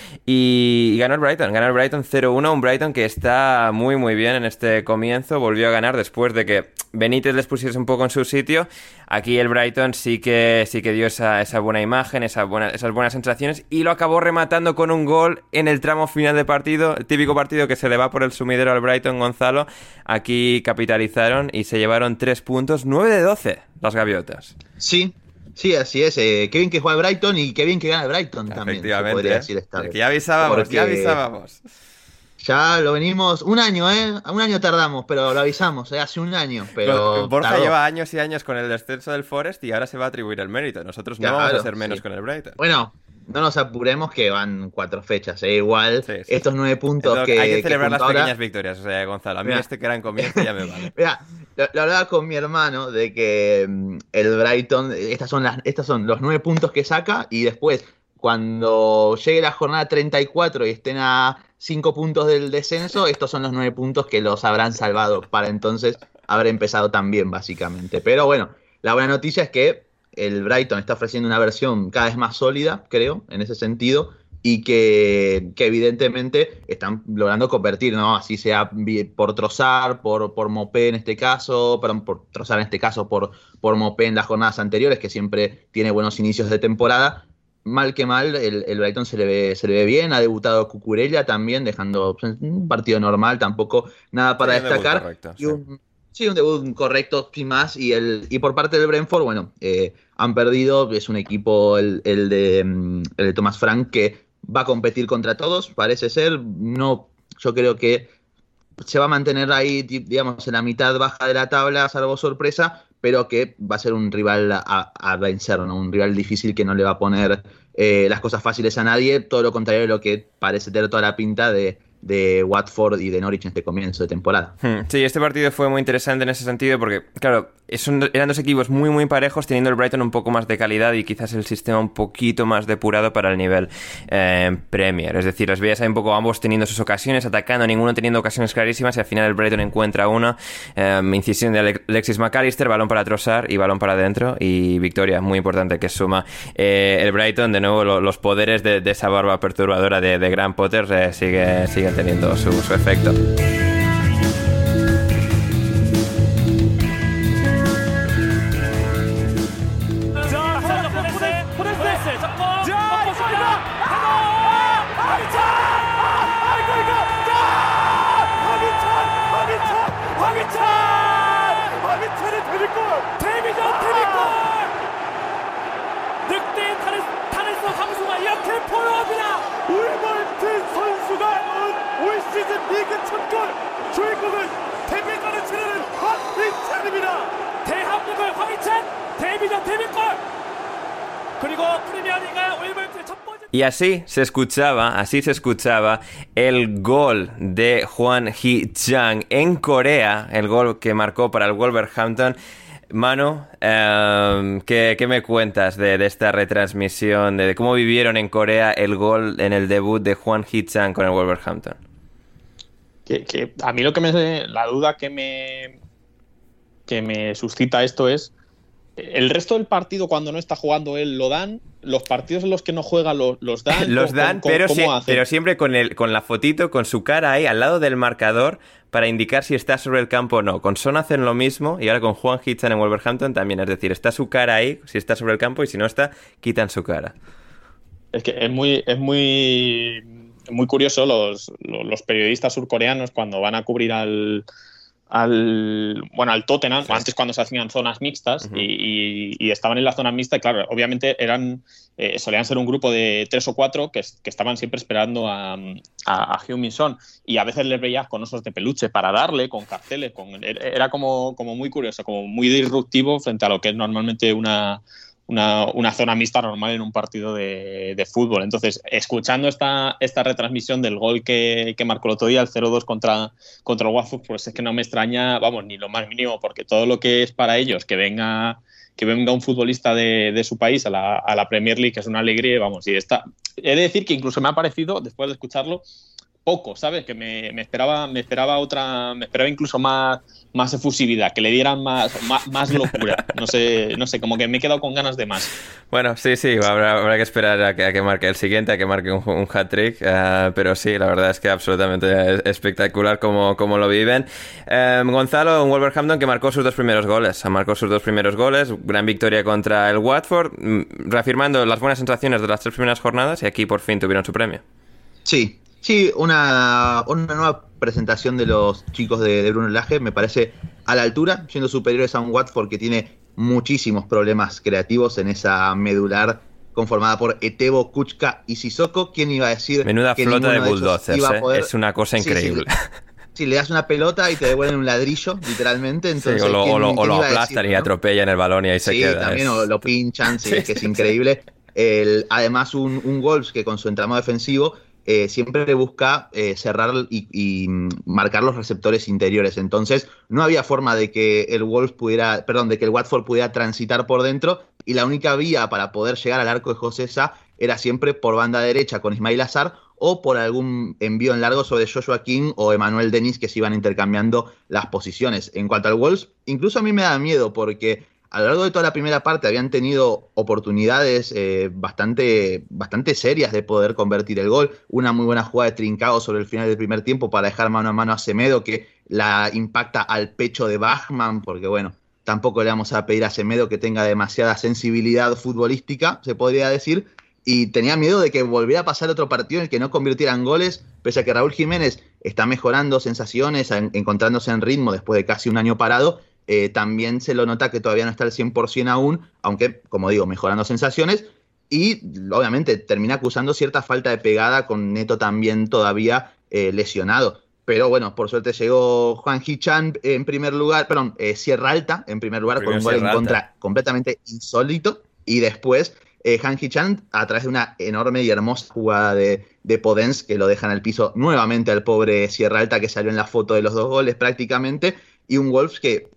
A: Ganó el Brighton, ganó el Brighton 0-1, un Brighton que está muy muy bien en este comienzo, volvió a ganar después de que Benítez les pusiese un poco en su sitio. Aquí el Brighton sí que, sí que dio esa, buena imagen, esa buena, esas buenas sensaciones y lo acabó rematando con un gol en el tramo final de partido, el típico partido que se le va por el sumidero al Brighton Gonzalo. Aquí capitalizaron y se llevaron 3 puntos, 9 de 12 las gaviotas.
D: Sí, Sí, así es. Eh, qué bien que juega Brighton y qué bien que gana Brighton también.
A: Efectivamente. podría decir esta vez. ya avisábamos, ya avisábamos.
D: Ya lo venimos, un año, ¿eh? Un año tardamos, pero lo avisamos, ¿eh? Hace un año, pero...
A: Borja lleva años y años con el descenso del Forest y ahora se va a atribuir el mérito. Nosotros no vamos a ser menos con el Brighton.
D: Bueno, no nos apuremos que van cuatro fechas, ¿eh? Igual estos nueve puntos que...
A: Hay que celebrar las pequeñas victorias, o sea, Gonzalo. A mí este gran comienzo ya me vale. (laughs)
D: Mira, lo, hablaba con mi hermano de que mm, el Brighton, estas son, las, estas son los nueve puntos que saca y después cuando llegue la jornada 34 y estén a cinco puntos del descenso, estos son los nueve puntos que los habrán salvado para entonces haber empezado también, básicamente. Pero bueno, la buena noticia es que el Brighton está ofreciendo una versión cada vez más sólida, creo, en ese sentido, y que, evidentemente están logrando convertir, ¿no? Así sea por trozar, por, por Mopé en este caso, perdón, por trozar en este caso, por, por Mopé en las jornadas anteriores, que siempre tiene buenos inicios de temporada, mal que mal, el, el, Brighton se le, ve, se le ve bien. Ha debutado Cucurella también, dejando un partido normal, tampoco nada para
A: Sí,
D: destacar.
A: correcto,
D: y
A: sí.
D: un, sí, un debut correcto, sin más. Y, el, y por parte del Brentford, bueno, eh, han perdido. Es un equipo, el, el de, mm, el de Thomas Frank, que va a competir contra todos, parece ser. No, yo creo que se va a mantener ahí, di- digamos, en la mitad baja de la tabla, salvo sorpresa, pero que va a ser un rival a, a vencer, ¿no? Un rival difícil que no le va a poner eh, las cosas fáciles a nadie, todo lo contrario de lo que parece tener toda la pinta de, de Watford y de Norwich en este comienzo de temporada.
A: Hmm, Sí, este partido fue muy interesante en ese sentido porque, claro, es un- eran dos equipos muy, muy parejos, teniendo el Brighton un poco más de calidad y quizás el sistema un poquito más depurado para el nivel eh, Premier. Es decir, los veías ahí un poco ambos teniendo sus ocasiones, atacando, ninguno teniendo ocasiones clarísimas y al final el Brighton encuentra una. eh, incisión de Ale- Alexis McAllister, balón para Trossard y balón para adentro y victoria muy importante que suma eh, el Brighton. De nuevo, lo- los poderes de, esa barba perturbadora de, de Potter eh, sigue, teniendo su efecto. Y así se escuchaba, así se escuchaba el gol de Juan Hee Chang en Corea, el gol que marcó para el Wolverhampton. Manu, em, ¿qué, qué me cuentas de, de esta retransmisión, de, de cómo vivieron en Corea el gol en el debut de Juan Hee Chang con el Wolverhampton?
B: Que, que a mí lo que me. La duda que me. que me suscita esto es. El resto del partido, cuando no está jugando él, lo dan. Los partidos en los que no juega lo- los dan. (laughs)
A: Los
B: ¿Cómo-
A: dan, pero, siempre con, el, con la fotito, con su cara ahí al lado del marcador para indicar si está sobre el campo o no. Con Son hacen lo mismo y ahora con Juan Hitchan en Wolverhampton también. Es decir, está su cara ahí, si está sobre el campo y si no está, quitan su cara.
B: Es que es muy, es muy, muy curioso los, los, los periodistas surcoreanos cuando van a cubrir al, al bueno al Tottenham, antes cuando se hacían zonas mixtas y, y- y estaban en la zona mixta, y claro, obviamente eran eh, solían ser un grupo de tres o cuatro que, que estaban siempre esperando a, a, a Heung-min Son y a veces les veías con osos de peluche para darle, con carteles, con, era como, como muy curioso, como muy disruptivo frente a lo que es normalmente una, una, una zona mixta normal en un partido de, de fútbol. Entonces, escuchando esta, esta retransmisión del gol que, que marcó el otro día, el 0-2 contra, contra el Watford, pues es que no me extraña, vamos, ni lo más mínimo, porque todo lo que es para ellos que venga que venga un futbolista de, de su país a la, a la Premier League, que es una alegría, vamos, y está. He de decir que incluso me ha parecido, después de escucharlo, poco, ¿sabes? Que me, me esperaba, me esperaba otra, me esperaba incluso más, más efusividad, que le dieran más, más, más locura. No sé, no sé, como que me he quedado con ganas de más.
A: Bueno, sí, sí, habrá, habrá que esperar a que, a que marque el siguiente, a que marque un, un hat-trick, eh, pero sí, la verdad es que absolutamente espectacular como, como lo viven. Eh, Gonzalo, un Wolverhampton que marcó sus dos primeros goles, marcó sus dos primeros goles, gran victoria contra el Watford, mm, reafirmando las buenas sensaciones de las tres primeras jornadas y aquí por fin tuvieron su premio.
D: Sí, sí, una, una nueva presentación de los chicos de, de Bruno Lage me parece a la altura, siendo superiores a un Watford que tiene muchísimos problemas creativos en esa medular conformada por Etebo, Kuchka y Sissoko. ¿Quién iba a decir
A: Menuda
D: que
A: flota de bulldozers,
D: iba a
A: eh,
D: poder-
A: es una cosa
D: Sí, sí,
A: increíble. (laughs)
D: Si le das una pelota y te devuelven un ladrillo, literalmente,
A: Sí,
D: entonces...
A: o lo,
D: ¿quién-
A: o lo- o lo aplastan
D: decir,
A: y
D: no?
A: atropellan el balón y ahí se
D: sí,
A: queda.
D: también
A: es-
D: o lo pinchan, sí, (laughs) que es increíble. El- además, un, un Wolves que con su entramado defensivo eh, siempre busca eh, cerrar y, marcar los receptores interiores. Entonces, no había forma de que el Wolves pudiera, perdón, de que el Watford pudiera transitar por dentro. Y la única vía para poder llegar al arco de José Sá era siempre por banda derecha con Ismail Azar o por algún envío en largo sobre Joshua King o Emanuel Denis que se iban intercambiando las posiciones. En cuanto al Wolves, incluso a mí me da miedo porque a lo largo de toda la primera parte habían tenido oportunidades eh, bastante, bastante serias de poder convertir el gol. Una muy buena jugada de Trincao sobre el final del primer tiempo para dejar mano a mano a Semedo que la impacta al pecho de Bachmann porque bueno, tampoco le vamos a pedir a Semedo que tenga demasiada sensibilidad futbolística, se podría decir. y tenía miedo de que volviera a pasar otro partido en el que no convirtieran goles, pese a que Raúl Jiménez está mejorando sensaciones, encontrándose en ritmo después de casi un año parado, eh, también se lo nota que todavía no está al 100% aún, aunque, como digo, mejorando sensaciones, y obviamente termina acusando cierta falta de pegada con Neto también todavía eh, lesionado. Pero bueno, por suerte llegó Juan Chan en primer lugar, perdón, eh, Sierra Alta en primer lugar con un gol en contra completamente insólito. Y después eh, Han Chan a través de una enorme y hermosa jugada de, de Podens que lo deja en el piso nuevamente al pobre Sierra Alta que salió en la foto de los dos goles prácticamente. Y un Wolves que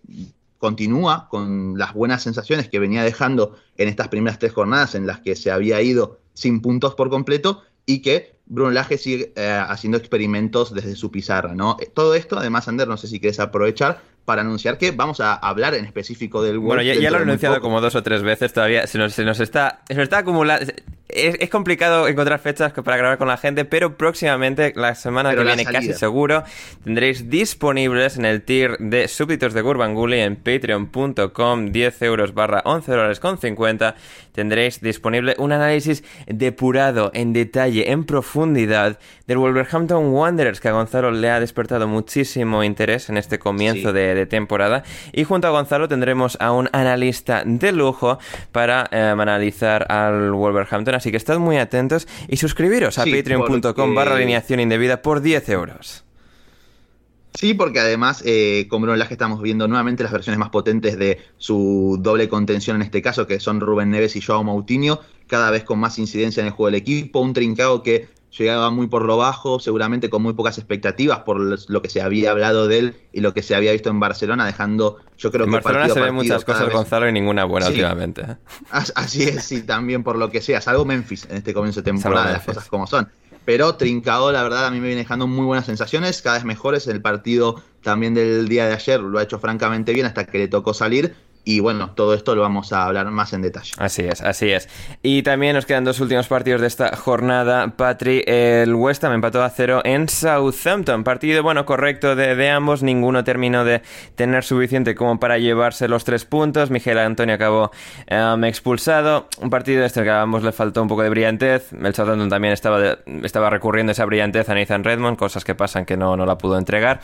D: continúa con las buenas sensaciones que venía dejando en estas primeras tres jornadas en las que se había ido sin puntos por completo y que Bruno Lage sigue eh, haciendo experimentos desde su pizarra, ¿no? Eh, todo esto, además, Ander, no sé si quieres aprovechar para anunciar que vamos a hablar en específico del
A: Bueno, ya, lo he anunciado como dos o tres veces todavía. Se nos, se nos está, se nos está acumulando. Es, complicado encontrar fechas para grabar con la gente, pero próximamente, la semana que viene, casi seguro, tendréis disponibles en el tier de súbditos de Gurbanguly en patreon.com 10 euros barra 11 dólares con 50. Tendréis disponible un análisis depurado, en detalle, en profundidad del Wolverhampton Wanderers, que a Gonzalo le ha despertado muchísimo interés en este comienzo de de, temporada. Y junto a Gonzalo tendremos a un analista de lujo para em, analizar al Wolverhampton. Así que estad muy atentos y suscribiros a patreon.com barra alineación indebida por 10 euros.
D: Sí, porque además, eh, como lo que estamos viendo nuevamente las versiones más potentes de su doble contención en este caso, que son Rubén Neves y Joao Moutinho, cada vez con más incidencia en el juego del equipo, un trincado que llegaba muy por lo bajo, seguramente con muy pocas expectativas por lo que se había hablado de él y lo que se había visto en Barcelona, dejando, yo creo
A: en
D: que
A: Barcelona se ven muchas cosas, Gonzalo, y ninguna buena últimamente.
D: Así es, sí, también por lo que sea, salvo Memphis en este comienzo de temporada, las cosas como son. Pero Trincao, la verdad, a mí me viene dejando muy buenas sensaciones, cada vez mejores. El partido también del día de ayer lo ha hecho francamente bien hasta que le tocó salir. Y bueno, todo esto lo vamos a hablar más en detalle.
A: Así es, así es. Y también nos quedan dos últimos partidos de esta jornada. Patri, el West Ham empató a cero en Southampton. Partido, bueno, correcto de, ambos. Ninguno terminó de tener suficiente como para llevarse los tres puntos. Miguel Antonio acabó em, expulsado. Un partido este que a ambos le faltó un poco de brillantez. El Southampton también estaba, estaba recurriendo esa brillantez a Nathan Redmond, cosas que pasan que no, no la pudo entregar.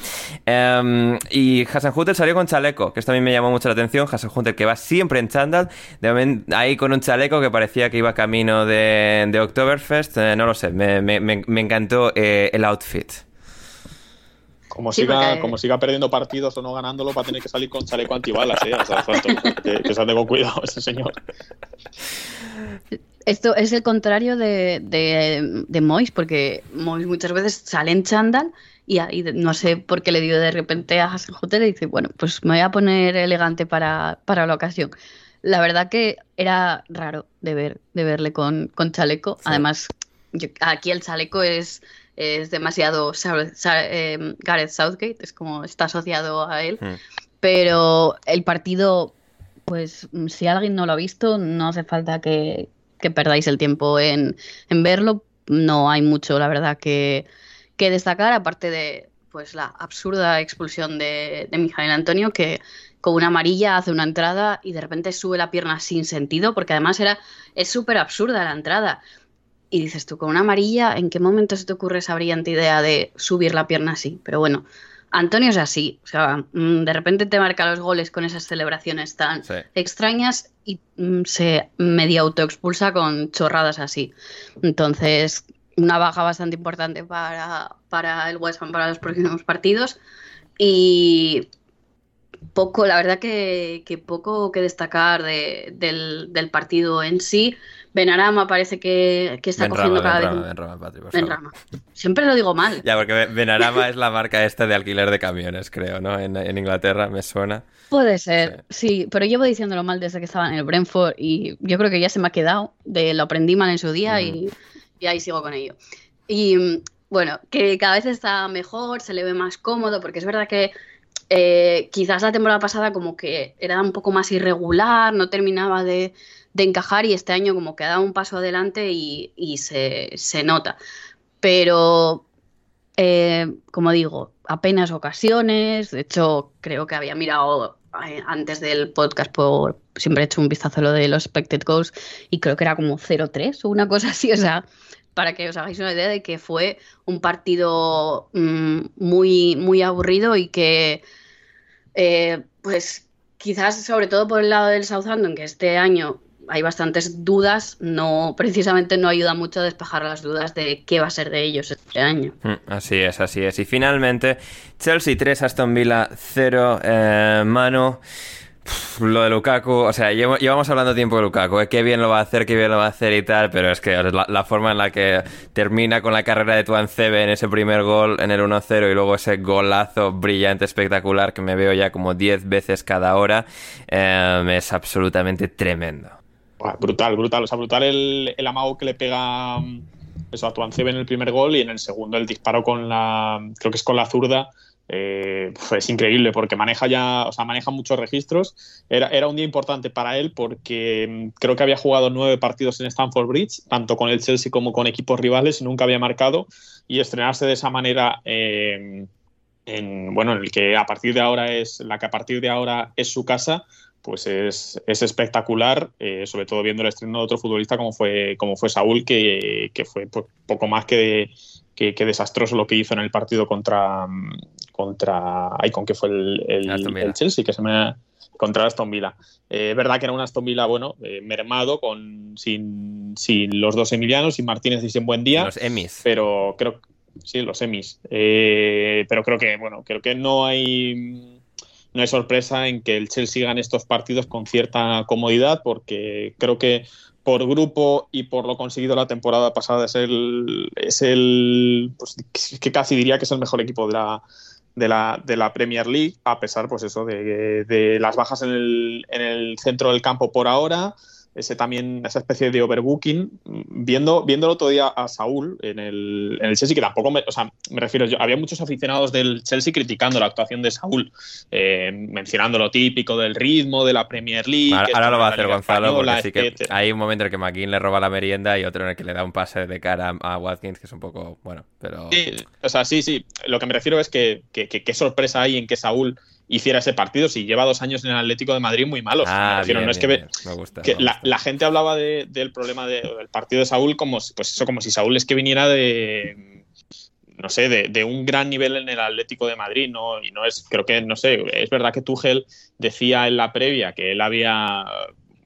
A: Em, y Hassan Hutter salió con chaleco, que esto también me llamó mucho la atención. Hassan Hunter que va siempre en chándal, de ahí con un chaleco que parecía que iba camino de, de Oktoberfest, eh, no lo sé, me, me, me encantó eh, el outfit.
B: Como, siga, como siga perdiendo partidos o no ganándolo, va a tener que salir con chaleco antibalas, ¿eh? O sea, que, que se ande con cuidado ese señor.
C: Esto es el contrario de, de, de Mois, porque Mois muchas veces sale en chándal y, ahí no sé por qué le dio de repente a Hassan Hotel y dice, bueno, pues me voy a poner elegante para, para la ocasión. La verdad que era raro de ver, de verle con, con chaleco. Además, aquí el chaleco es, es demasiado eh, Gareth Southgate, es como está asociado a él. Hmm. Pero el partido, pues si alguien no lo ha visto, no hace falta que, que perdáis el tiempo en, en verlo. No hay mucho, la verdad, que, que destacar, aparte de pues la absurda expulsión de, de Mijael Antonio, que con una amarilla hace una entrada y de repente sube la pierna sin sentido, porque además era, es súper absurda la entrada. Y dices tú, con una amarilla, ¿en qué momento se te ocurre esa brillante idea de subir la pierna así? Pero bueno, Antonio es así. O sea, mm, de repente te marca los goles con esas celebraciones tan extrañas y mm, se medio autoexpulsa con chorradas así. Entonces, una baja bastante importante para, para el West Ham para los próximos partidos. Y poco, la verdad que, poco que destacar del, del, partido en sí. Benarama parece que, está cogiendo cada vez. Benrama, Siempre lo digo mal.
A: Ya, porque Benarama es la marca esta de alquiler de camiones, creo, ¿no? En, Inglaterra, me suena.
C: Puede ser, sí. pero llevo diciéndolo mal desde que estaba en el Brentford y yo creo que ya se me ha quedado. De, lo aprendí mal en su día y y ahí sigo con ello. Y mm, bueno, que cada vez está mejor, se le ve más cómodo, porque es verdad que eh, quizás la temporada pasada como que era un poco más irregular, no terminaba de, encajar y este año como que ha dado un paso adelante y, se, nota. Pero, eh, como digo, apenas ocasiones, de hecho creo que había mirado eh, antes del podcast por siempre he hecho un vistazo a lo de los expected goals y creo que era como 0-3 o una cosa así, o sea, para que os hagáis una idea de que fue un partido mm, muy, muy aburrido y que, eh, pues quizás sobre todo por el lado del Southampton, que este año hay bastantes dudas, no precisamente no ayuda mucho a despejar las dudas de qué va a ser de ellos este año.
A: Mm, Así es, así es. Y finalmente, Chelsea 3, Aston Villa 0, eh, mano. Lo de Lukaku, o sea, llevamos hablando tiempo de Lukaku, eh, qué bien lo va a hacer, qué bien lo va a hacer y tal, pero es que la, forma en la que termina con la carrera de Tuancebe en ese primer gol, en el 1-0 y luego ese golazo brillante, espectacular que me veo ya como 10 veces cada hora, eh, es absolutamente tremendo.
B: Brutal, brutal. O sea, brutal el, el amago que le pega mm, eso, a Tuancebe en el primer gol y en el segundo el disparo con la. Creo que es con la zurda. Eh, es increíble porque maneja ya, o sea, maneja muchos registros. Era, era un día importante para él porque mm, creo que había jugado nueve partidos en Stamford Bridge, tanto con el Chelsea como con equipos rivales, y nunca había marcado. Y estrenarse de esa manera eh, en, bueno, en el que a partir de ahora es la que a partir de ahora es su casa, pues es, es espectacular, eh, sobre todo viendo el estreno de otro futbolista como fue, como fue Saúl, que, que fue poco más que, que, que desastroso lo que hizo en el partido contra contra ay, con que fue el, el- el Chelsea, que se me contra Aston Villa. Eh, es verdad que era un Aston Villa, bueno, eh, mermado, con, sin, sin los dos emilianos, sin Martínez y sin buen día
A: Los Emis.
B: pero creo sí los semis Eh, pero creo que bueno creo que no hay no hay sorpresa en que el Chelsea gane estos partidos con cierta comodidad porque creo que por grupo y por lo conseguido la temporada pasada es el es el pues, que casi diría que es el mejor equipo de la de la, de la Premier League, a pesar pues eso, de, de las bajas en el, en el centro del campo por ahora, ese también, esa especie de overbooking. Viendo, viendo el otro día a Saúl en el, en el Chelsea, que tampoco me, o sea, me refiero yo, había muchos aficionados del Chelsea criticando la actuación de Saúl, eh, mencionando lo típico del ritmo de la Premier League.
A: Ahora, lo va a hacer
B: Liga
A: Gonzalo
B: Española,
A: porque sí que hay un momento en el que McKean le roba la merienda y otro en el que le da un pase de cara a a Watkins que es un poco bueno, pero
B: Sí, o sea, sí, sí. Lo que me refiero es que que- que- qué sorpresa hay en que Saúl hiciera ese partido si lleva dos años en el Atlético de Madrid muy malos.
A: Ah,
B: me refiero,
A: bien,
B: no es que,
A: bien,
B: ve-
A: bien. me gusta.
B: que
A: me
B: la, la gente hablaba de- del problema de- del partido de Saúl como si- pues eso, como si Saúl es que viniera de no sé, de, de un gran nivel en el Atlético de Madrid, ¿no? Y no es, creo que, no sé, es verdad que Tuchel decía en la previa que él había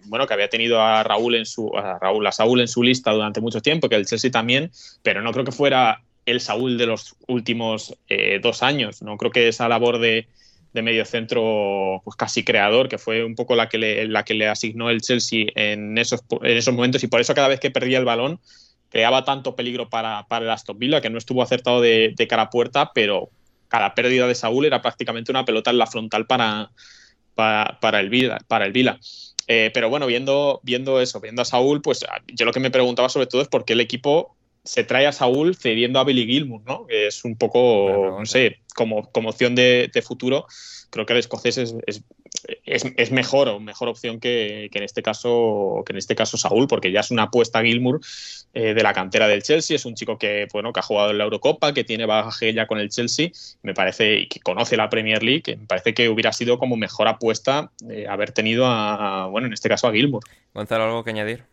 B: bueno, que había tenido a Raúl en su a Raúl, a Saúl en su lista durante mucho tiempo, que el Chelsea también, pero no creo que fuera el Saúl de los últimos eh, dos años. No creo que esa labor de, de medio centro pues casi creador, que fue un poco la que le, la que le asignó el Chelsea en esos, en esos momentos, y por eso cada vez que perdía el balón creaba tanto peligro para, para el Aston Villa, que no estuvo acertado de, de cara a puerta, pero cada pérdida de Saúl era prácticamente una pelota en la frontal para, para, para el Vila. Para el Vila. Eh, pero bueno, viendo, viendo eso, viendo a Saúl, pues yo lo que me preguntaba sobre todo es por qué el equipo se trae a Saúl cediendo a Billy Gilmour, ¿no? Que es un poco, no sé, como, como opción de, de futuro, creo que el escocés es, es, es, es mejor o mejor opción que, que, en este caso que en este caso Saúl, porque ya es una apuesta Gilmour eh, de la cantera del Chelsea, es un chico que bueno que ha jugado en la Eurocopa, que tiene bagaje ya con el Chelsea, me parece y que conoce la Premier League, me parece que hubiera sido como mejor apuesta eh, haber tenido a, bueno en este caso a Gilmour.
A: Gonzalo, algo que añadir.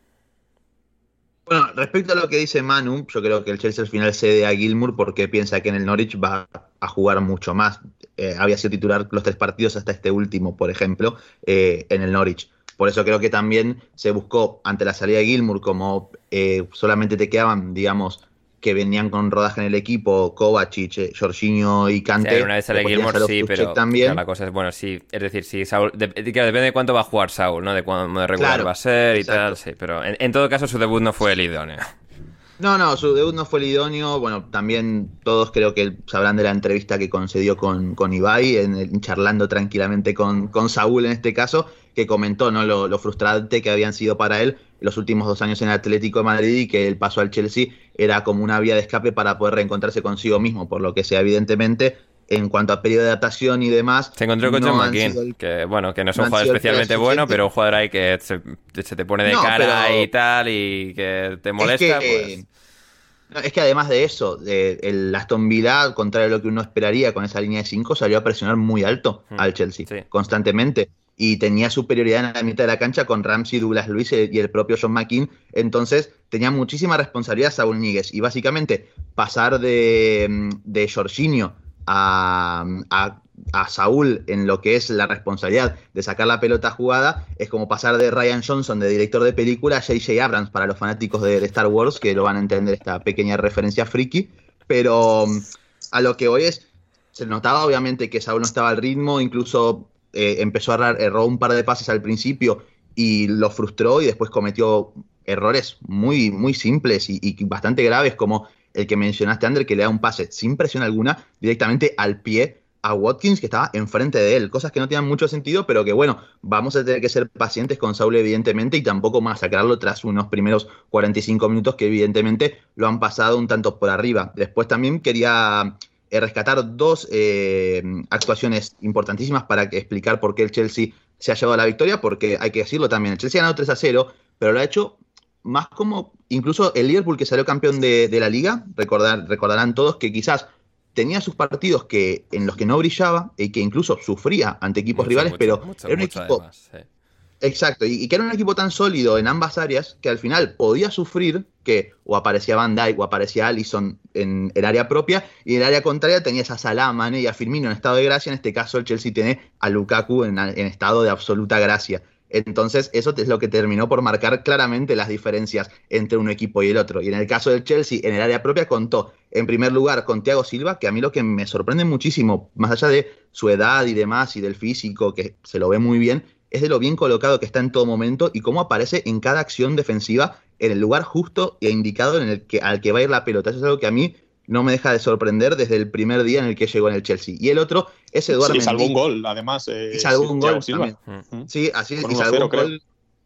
D: Bueno, respecto a lo que dice Manu, yo creo que el Chelsea al final cede a Gilmour porque piensa que en el Norwich va a jugar mucho más. Eh, había sido titular los tres partidos hasta este último, por ejemplo, eh, en el Norwich. Por eso creo que también se buscó ante la salida de Gilmour, como eh, solamente te quedaban, digamos, que venían con rodaje en el equipo, Kovacic, eh, Jorginho y Kante.
A: Sí, una vez sale Gilmour, sí, pero
D: también.
A: La cosa es, bueno, sí, es decir, si Saúl, de, claro, depende de cuánto va a jugar Saúl, ¿no? De cuándo de regular
D: Claro,
A: va a ser y
D: exacto.
A: tal, sí, pero en, en, todo caso su debut no fue el idóneo.
D: No, no, su debut no fue el idóneo. Bueno, también todos creo que sabrán de la entrevista que concedió con, con Ibai, en charlando tranquilamente con, con Saúl en este caso, que comentó ¿no? lo, lo frustrante que habían sido para él los últimos dos años en el Atlético de Madrid y que el paso al Chelsea era como una vía de escape para poder reencontrarse consigo mismo, por lo que sea, evidentemente, en cuanto a periodo de adaptación y demás.
A: Se encontró con
D: no
A: John McKean,
D: sido
A: que bueno, que no es un jugador especialmente bueno, pero un jugador ahí que se, se te pone de
D: No,
A: cara
D: pero-
A: y tal y que te molesta,
D: que-
A: pues...
D: Es que además de eso, el Aston Villa, contrario a lo que uno esperaría con esa línea de 5, salió a presionar muy alto
A: Hmm,
D: al Chelsea,
A: sí.
D: constantemente. Y tenía superioridad en la mitad de la cancha con Ramsey, Douglas Luis y el propio John McKean. Entonces tenía muchísima responsabilidad Saúl Níguez. Y básicamente pasar de, de Jorginho a, a, a Saúl en lo que es la responsabilidad de sacar la pelota jugada es como pasar de Ryan Johnson, de director de película, a J.J. Abrams para los fanáticos de, Star Wars, que lo van a entender esta pequeña referencia friki. Pero mm, a lo que hoy es, se notaba obviamente que Saúl no estaba al ritmo, incluso eh, empezó a errar, erró un par de pases al principio y lo frustró y después cometió errores muy, muy simples y, y bastante graves, como el que mencionaste, Ander, que le da un pase sin presión alguna directamente al pie a Watkins, que estaba enfrente de él. Cosas que no tenían mucho sentido, pero que bueno, vamos a tener que ser pacientes con Saúl, evidentemente, y tampoco masacrarlo tras unos primeros 45 minutos que evidentemente lo han pasado un tanto por arriba. Después también quería eh, rescatar dos eh, actuaciones importantísimas para explicar por qué el Chelsea se ha llevado la victoria, porque hay que decirlo también, el Chelsea ha ganado 3 a 0, pero lo ha hecho más como incluso el Liverpool que salió campeón de, de la liga, recordar, recordarán todos que quizás tenía sus partidos que en los que no brillaba y que incluso sufría ante equipos
A: Mucho,
D: rivales,
A: mucho,
D: pero
A: mucho,
D: era un equipo
A: además.
D: Exacto, y, y que era un equipo tan sólido en ambas áreas que al final podía sufrir que o aparecía Van Dijk o aparecía Allison en el área propia y en el área contraria tenías a Salah, Mane y a Firmino en estado de gracia. En este caso el Chelsea tiene a Lukaku en, en estado de absoluta gracia. Entonces eso es lo que terminó por marcar claramente las diferencias entre un equipo y el otro. Y en el caso del Chelsea, en el área propia contó en primer lugar con Thiago Silva, que a mí lo que me sorprende muchísimo, más allá de su edad y demás y del físico, que se lo ve muy bien, es de lo bien colocado que está en todo momento y cómo aparece en cada acción defensiva en el lugar justo e indicado en el que, al que va a ir la pelota. Eso es algo que a mí no me deja de sorprender desde el primer día en el que llegó en el Chelsea. Y el otro es Eduardo
B: Sí, salvó un gol, además. eh,
D: Y salvó un gol también.
A: Mm.
D: Sí, así es. Y
B: 1-0,
D: salvó un
B: creo.
D: gol.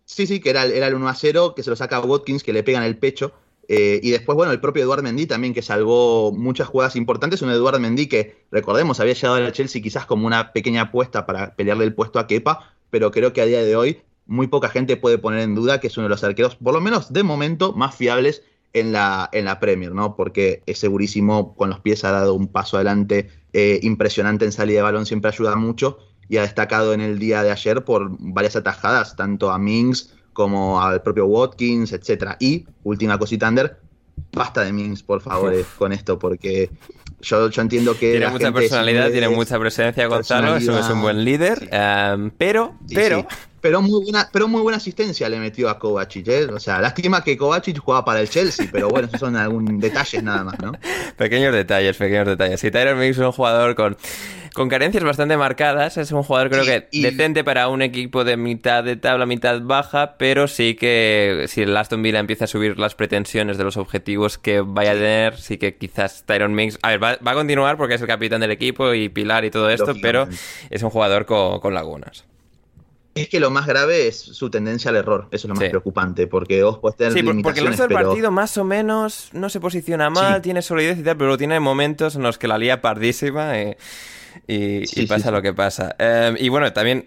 D: Sí, sí, que era, el- era el 1 a 0, que se lo saca a Watkins, que le pega en el pecho. Eh, y después, bueno, el propio Eduard Mendy también, que salvó muchas jugadas importantes. Un Eduard Mendy que, recordemos, había llegado al Chelsea quizás como una pequeña apuesta para pelearle el puesto a Kepa, pero creo que a día de hoy muy poca gente puede poner en duda que es uno de los arqueros, por lo menos de momento, más fiables en la, en la Premier, ¿no? Porque es segurísimo, con los pies ha dado un paso adelante eh, impresionante en salida de balón, siempre ayuda mucho y ha destacado en el día de ayer por varias atajadas, tanto a Mings como al propio Watkins, etcétera. Y, última cosita, Ander, basta de Mings, por favor, eh, con esto, porque yo, yo entiendo que.
A: Tiene mucha personalidad, tiene mucha presencia Gonzalo, es un buen líder,
D: personalidad.
A: em, pero,
D: Sí,
A: pero,
D: sí. Pero muy buena, pero muy buena asistencia le metió a Kovacic, ¿eh? O sea, lástima que Kovacic jugaba para el Chelsea, pero bueno, esos son algún detalles nada más, ¿no? (laughs)
A: pequeños detalles, pequeños detalles. Y Tyron Mix es un jugador con, con carencias bastante marcadas, es un jugador creo
D: Y-
A: que
D: y-
A: decente para un equipo de mitad de tabla, mitad baja, pero sí que si el Aston Villa empieza a subir las pretensiones de los objetivos que vaya a tener, sí que quizás Tyron Mix, a ver, va, va a continuar porque es el capitán del equipo y pilar y todo esto, pero es un jugador con, con lagunas.
D: Es que lo más grave es su tendencia al error, eso es lo más
A: Sí.
D: preocupante, porque vos podés tener
A: Sí, por- porque el resto del
D: pero
A: partido más o menos no se posiciona mal,
D: Sí.
A: tiene solidez y tal, pero tiene momentos en los que la lía pardísima eh, y,
D: Sí,
A: y pasa
D: sí, sí.
A: lo que pasa. Eh, y bueno, también,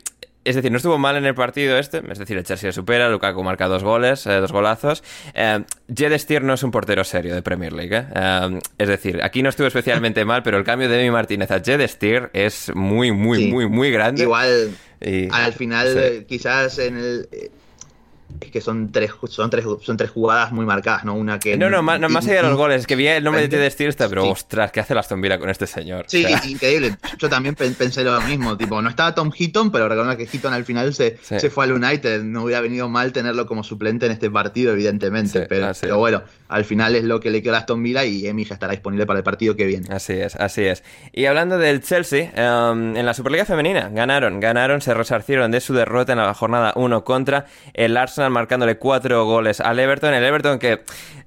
A: es decir, no estuvo mal en el partido este, es decir, el Chelsea le supera, Lukaku marca dos goles, eh, dos golazos. Eh, Jed Steer no es un portero serio de Premier League, eh. Eh, es decir, aquí no estuvo especialmente mal, pero el cambio de Emi Martínez a Jed Steer es muy, muy,
D: Sí.
A: muy, muy grande.
D: igual
A: Y-
D: al final
A: sí.
D: eh, quizás en el es que son tres son tres son tres jugadas muy marcadas, ¿no? Una que
A: No, no, más, no, más allá de los goles, es que vi el nombre de Steer, está, pero
D: Sí.
A: ostras, ¿qué hace el Aston Villa con este señor?
D: Sí,
A: O sea, (laughs)
D: increíble. Yo también pen- pensé lo mismo. Tipo, no estaba Tom Heaton, pero recuerda que Heaton al final se,
A: Sí.
D: se fue al United. No hubiera venido mal tenerlo como suplente en este partido, evidentemente.
A: Sí,
D: pero, bueno, al final es lo que le quedó a Aston Villa y Emi ya estará disponible para el partido que viene.
A: Así es, así es. Y hablando del Chelsea, em, en la Superliga Femenina ganaron, ganaron, se resarcieron de su derrota en la jornada 1 contra el Arsenal, marcándole cuatro goles al Everton. El Everton que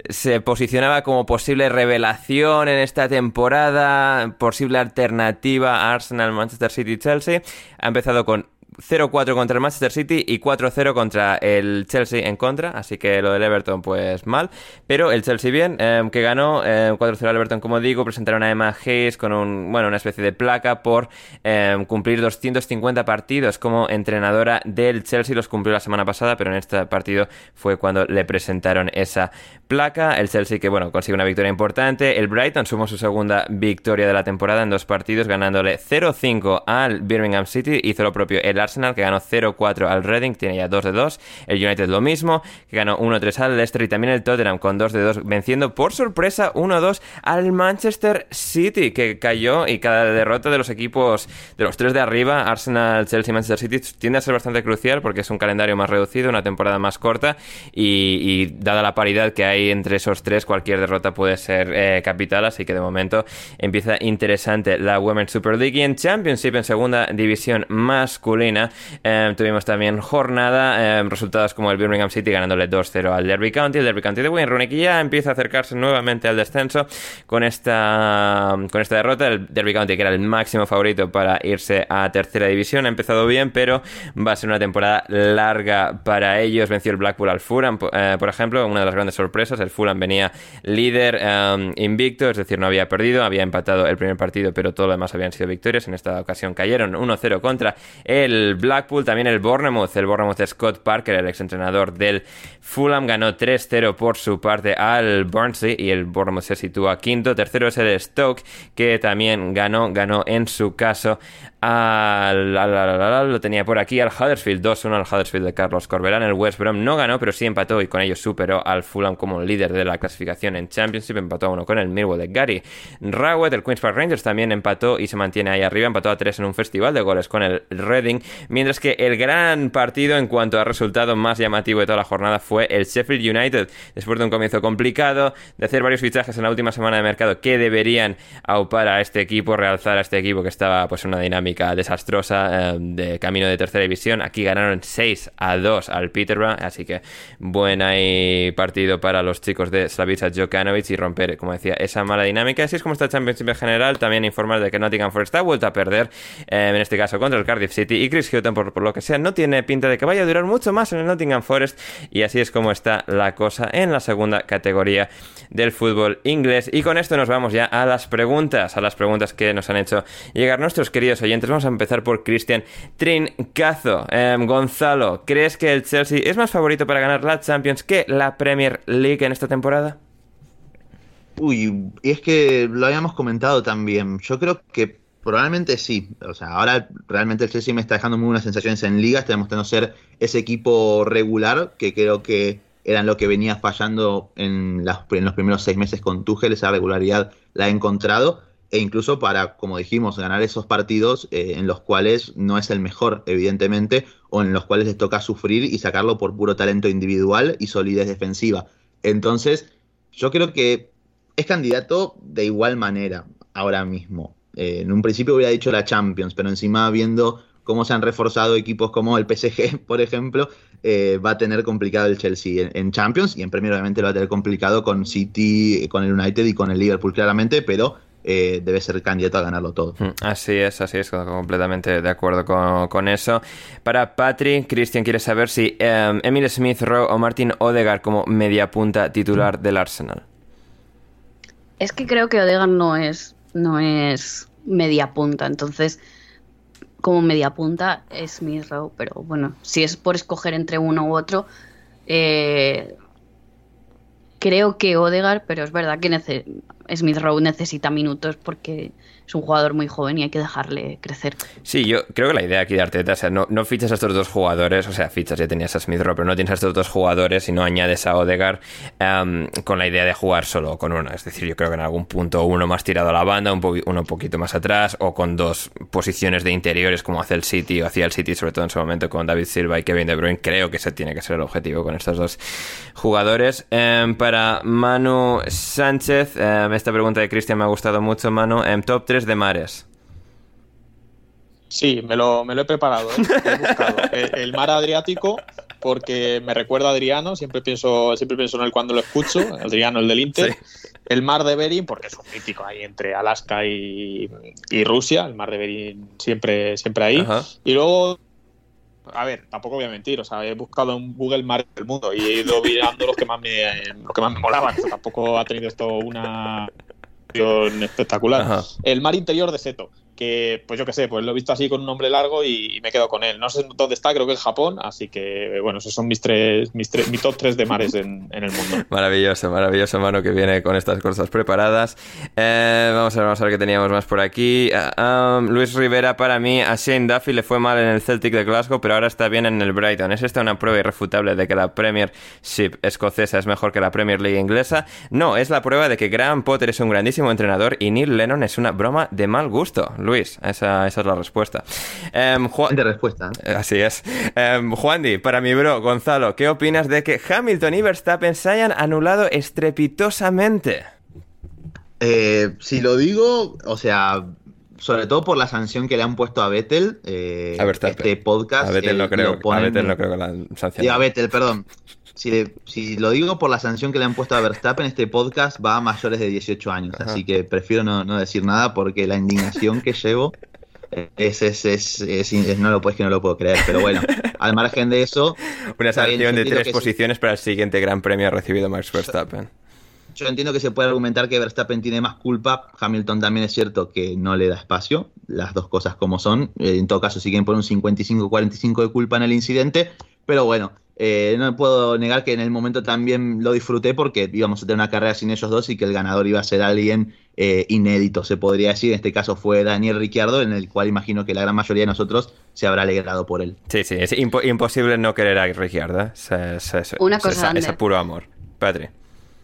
A: se posicionaba como posible revelación en esta temporada, posible alternativa a Arsenal, Manchester City, Chelsea. Ha empezado con 0-4 contra el Manchester City y 4-0 contra el Chelsea en contra, así que lo del Everton pues mal, pero el Chelsea bien, em, que ganó 4-0 al Everton como digo, presentaron a Emma Hayes con un, bueno, una especie de placa por em, cumplir 250 partidos como entrenadora del Chelsea, los cumplió la semana pasada, pero en este partido fue cuando le presentaron esa placa, el Chelsea que bueno, consigue una victoria importante, el Brighton sumó su segunda victoria de la temporada en dos partidos, ganándole 0-5 al Birmingham City, hizo lo propio el Arsenal que ganó 0-4 al Reading, tiene ya 2 de 2. El United lo mismo, que ganó 1-3 al Leicester y también el Tottenham con 2 de 2, venciendo por sorpresa 1-2 al Manchester City, que cayó y cada derrota de los equipos de los tres de arriba, Arsenal, Chelsea y Manchester City, tiende a ser bastante crucial porque es un calendario más reducido, una temporada más corta y, dada la paridad que hay entre esos tres, cualquier derrota puede ser eh, capital, así que de momento empieza interesante la Women's Super League y en Championship en segunda división masculina eh, tuvimos también jornada, eh, resultados como el Birmingham City ganándole 2-0 al Derby County, el Derby County de Wayne Rooney ya empieza a acercarse nuevamente al descenso con esta, con esta derrota, el Derby County que era el máximo favorito para irse a tercera división, ha empezado bien, pero va a ser una temporada larga para ellos, venció el Blackpool al Fulham, eh, por ejemplo, una de las grandes sorpresas, el Fulham venía líder invicto, es decir, no había perdido, había empatado el primer partido, pero todo lo demás habían sido victorias, en esta ocasión cayeron 1-0 contra el Blackpool, también el Bournemouth, el Bournemouth Scott Parker, el exentrenador del Fulham, ganó 3-0 por su parte al Barnsley y el Bournemouth se sitúa quinto. Tercero es el Stoke, que también ganó, ganó en su caso al, lo tenía por aquí al Huddersfield 2-1 al Huddersfield de Carlos Corberán. El West Brom no ganó pero sí empató y con ello superó al Fulham como líder de la clasificación en Championship. Empató a uno con el Millwall de Gary Rowett el Queen's Park Rangers también empató y se mantiene ahí arriba. Empató a 3 en un festival de goles con el Reading mientras que el gran partido en cuanto a resultado más llamativo de toda la jornada fue el Sheffield United. Después de un comienzo complicado de hacer varios fichajes en la última semana de mercado que deberían aupar a este equipo realzar a este equipo que estaba pues en una dinámica desastrosa eh, de camino de tercera división. Aquí ganaron 6 a 2 al Peterborough, así que buen ahí partido para los chicos de Slavica Jokanovic y romper, como decía, esa mala dinámica. Así es como está el Championship en general. También informar de que Nottingham Forest ha vuelto a perder, eh, en este caso contra el Cardiff City y Chris Houghton, por, lo que sea, no tiene pinta de que vaya a durar mucho más en el Nottingham Forest y así es como está la cosa en la segunda categoría del fútbol inglés. Y con esto nos vamos ya a las preguntas, a las preguntas que nos han hecho llegar nuestros queridos oyentes Vamos a empezar por Cristian Trincazo. Em, Gonzalo, ¿crees que el Chelsea es más favorito para ganar la Champions que la Premier League en esta temporada?
D: Uy, y es que lo habíamos comentado también. Yo creo que probablemente sí. O sea, ahora realmente el Chelsea me está dejando muy buenas sensaciones en ligas. Está demostrando ser ese equipo regular que creo que eran lo que venía fallando en, en los primeros seis meses con Tuchel. Esa regularidad la ha encontrado e incluso para, como dijimos, ganar esos partidos eh, en los cuales no es el mejor, evidentemente, o en los cuales les toca sufrir y sacarlo por puro talento individual y solidez defensiva. Entonces, yo creo que es candidato de igual manera ahora mismo. Eh, en un principio hubiera dicho la Champions, pero encima viendo cómo se han reforzado equipos como el PSG, (laughs) por ejemplo, eh, va a tener complicado el Chelsea en, Champions y en Premier obviamente lo va a tener complicado con City, con el United y con el Liverpool claramente, pero eh, debe ser candidato a ganarlo todo.
A: Mm, así es, así es, completamente de acuerdo con, eso. Para Patrick, Christian quiere saber si em, Emil Smith Rowe o Martin Odegaard como media punta titular del Arsenal.
C: Es que creo que Odegaard no es, no es media punta, entonces como media punta es Smith Rowe, pero bueno, si es por escoger entre uno u otro, eh, creo que Odegaard, pero es verdad que Smith Rowe necesita minutos porque es un jugador muy joven y hay que dejarle crecer.
A: Sí, yo creo que la idea aquí de Arteta, o sea, no, no fichas a estos dos jugadores, o sea, fichas, ya tenías a Smith Rowe, pero no tienes a estos dos jugadores y no añades a Odegaard em, con la idea de jugar solo con uno. Es decir, yo creo que en algún punto uno más tirado a la banda, un uno un poquito más atrás, o con dos posiciones de interiores como hace el City o hacía el City, sobre todo en su momento con David Silva y Kevin De Bruyne. Creo que ese tiene que ser el objetivo con estos dos jugadores. Em, para Manu Sánchez, em, esta pregunta de Cristian me ha gustado mucho, Manu. En top 3 de mares.
B: Sí, me lo, me lo he preparado. ¿eh? He buscado. (laughs) El, mar Adriático, porque me recuerda a Adriano, siempre pienso, siempre pienso en él cuando lo escucho, Adriano, el del Inter. El mar de Bering, porque es un mítico ahí entre Alaska y, Rusia, el mar de Bering siempre, siempre ahí. Y luego a ver, tampoco voy a mentir, o sea, he buscado en Google Mar del mundo y he ido mirando los que más me, los que más me molaban. O sea, tampoco ha tenido esto una espectacular.
A: Ajá.
B: El mar interior de Seto, que pues yo qué sé, pues lo he visto así con un nombre largo y, y me quedo con él. No sé dónde está, creo que en Japón, así que bueno, esos son mis tres, mis tres, mi top 3 de mares en, en el mundo. (laughs)
A: Maravilloso, maravilloso, mano, que viene con estas cosas preparadas. Eh, vamos a ver, vamos a ver qué teníamos más por aquí. Ah, um, Luis Rivera, para mí, a Shane Duffy le fue mal en el Celtic de Glasgow, pero ahora está bien en el Brighton. ¿Es esta una prueba irrefutable de que la Premiership escocesa es mejor que la Premier League inglesa? No, es la prueba de que Graham Potter es un grandísimo entrenador y Neil Lennon es una broma de mal gusto. Luis, esa, esa es la respuesta. Em, Ju-
D: De respuesta. ¿eh?
A: Así es. Em, Juandi, para mi bro, Gonzalo, ¿qué opinas de que Hamilton y Verstappen se hayan anulado estrepitosamente?
D: Eh, si lo digo, o sea, sobre todo por la sanción que le han puesto a Vettel, eh,
A: A Verstappen.
D: este podcast.
A: A Vettel
D: eh,
A: no creo,
D: lo ponen-
A: a Vettel no creo que la sanción.
D: Digo, a Vettel, perdón. Si, le- si lo digo por la sanción que le han puesto a Verstappen, este podcast va a mayores de 18 años.
A: Ajá.
D: Así que prefiero no, no decir nada porque la indignación que llevo es, es, es, es- no lo puedes que no lo puedo creer. Pero bueno, al margen de eso,
A: Una sanción de tres posiciones para el siguiente gran premio recibido Max Verstappen.
D: yo entiendo que se puede argumentar que Verstappen tiene más culpa. Hamilton también es cierto que no le da espacio. Las dos cosas como son. Eh, En todo caso, siguen por un 55-45 de culpa en el incidente. Pero bueno, eh, no puedo negar que en el momento también lo disfruté porque íbamos a tener una carrera sin ellos dos y que el ganador iba a ser alguien eh, inédito, se podría decir. En este caso fue Daniel Ricciardo, en el cual imagino que la gran mayoría de nosotros se habrá alegrado por él.
A: Sí, sí, es impo- imposible no querer a Ricciardo. ¿eh? Se- se- se-
C: Una cosa,
A: es, puro amor. Patri.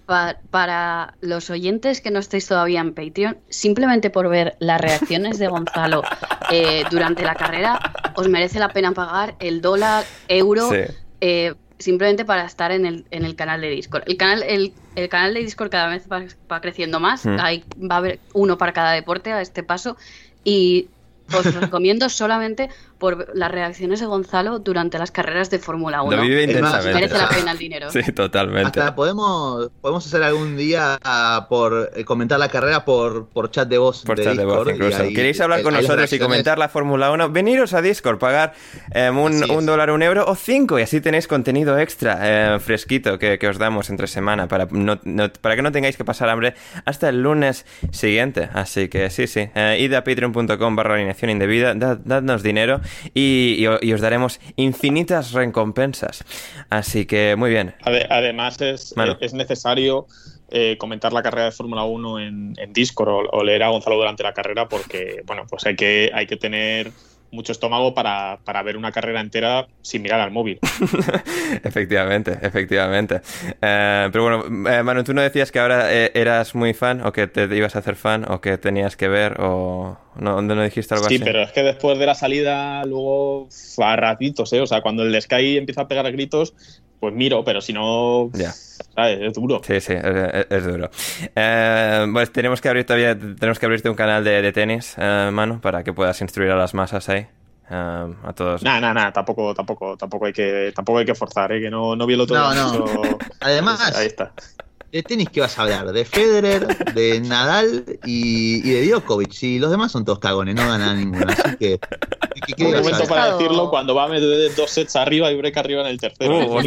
C: Pa- para los oyentes que no estéis todavía en Patreon, simplemente por ver las reacciones de Gonzalo (laughs) eh, durante la carrera, os merece la pena pagar el dólar, euro,
A: Sí.
C: Eh, simplemente para estar en el, en el canal de Discord. El canal, el, el canal de Discord cada vez va, va creciendo más,
A: Mm.
C: Hay, va a haber uno para cada deporte a este paso y os recomiendo solamente por las reacciones de Gonzalo durante las carreras de Fórmula 1.
A: Lo vive intensamente.
C: merece la pena el (laughs) dinero.
A: Sí, totalmente.
D: Hasta podemos, podemos hacer algún día ah, por eh, comentar la carrera por, por chat de voz.
A: Por
D: de
A: chat de voz, incluso.
D: ahí-
A: ¿Queréis hablar con nosotros y comentar la Fórmula 1? Veniros a Discord, pagar eh, un, un dólar, un euro o cinco y así tenéis contenido extra eh, fresquito que, que os damos entre semana para, no- no- para que no tengáis que pasar hambre hasta el lunes siguiente. Así que sí, sí. eh, id a patreon.com barra alineación indebida, dad- dadnos dinero y, y o- y os daremos infinitas recompensas. Así que muy bien.
B: Ade- Además, es,
A: Manu.
B: es necesario eh, comentar la carrera de Fórmula 1 en, en Discord o, o leer a Gonzalo durante la carrera porque, bueno, pues hay que, hay que tener mucho estómago para, para ver una carrera entera sin mirar al móvil. (laughs)
A: Efectivamente, efectivamente. Eh, pero bueno, eh, Manu, tú no decías que ahora eh, eras muy fan o que te ibas a hacer fan o que tenías que ver o no, ¿no dijiste algo
B: Sí,
A: así?
B: pero es que después de la salida, luego a ratitos, ¿eh? O sea, cuando el de Sky empieza a pegar gritos, pues miro, pero si no,
A: Ya.
B: ¿sabes? Es duro.
A: Sí, sí, es, duro. Eh, pues tenemos que abrir todavía, tenemos que abrirte un canal de, de tenis, eh, Manu, para que puedas instruir a las masas ahí. eh, a todos.
B: Nada, nada, nada, tampoco, tampoco, tampoco hay que, tampoco hay que forzar, ¿eh? Que no, no vi el otro
D: No, no. Además,
B: Ahí está.
D: De tenis, ¿qué vas a hablar? De Federer, de Nadal y, y de Djokovic. Y los demás son todos cagones, no ganan ninguno. Así que. ¿qué- qué
B: Un momento para decirlo cuando va a meter dos sets arriba y break arriba en el tercero.
A: Uh,
B: un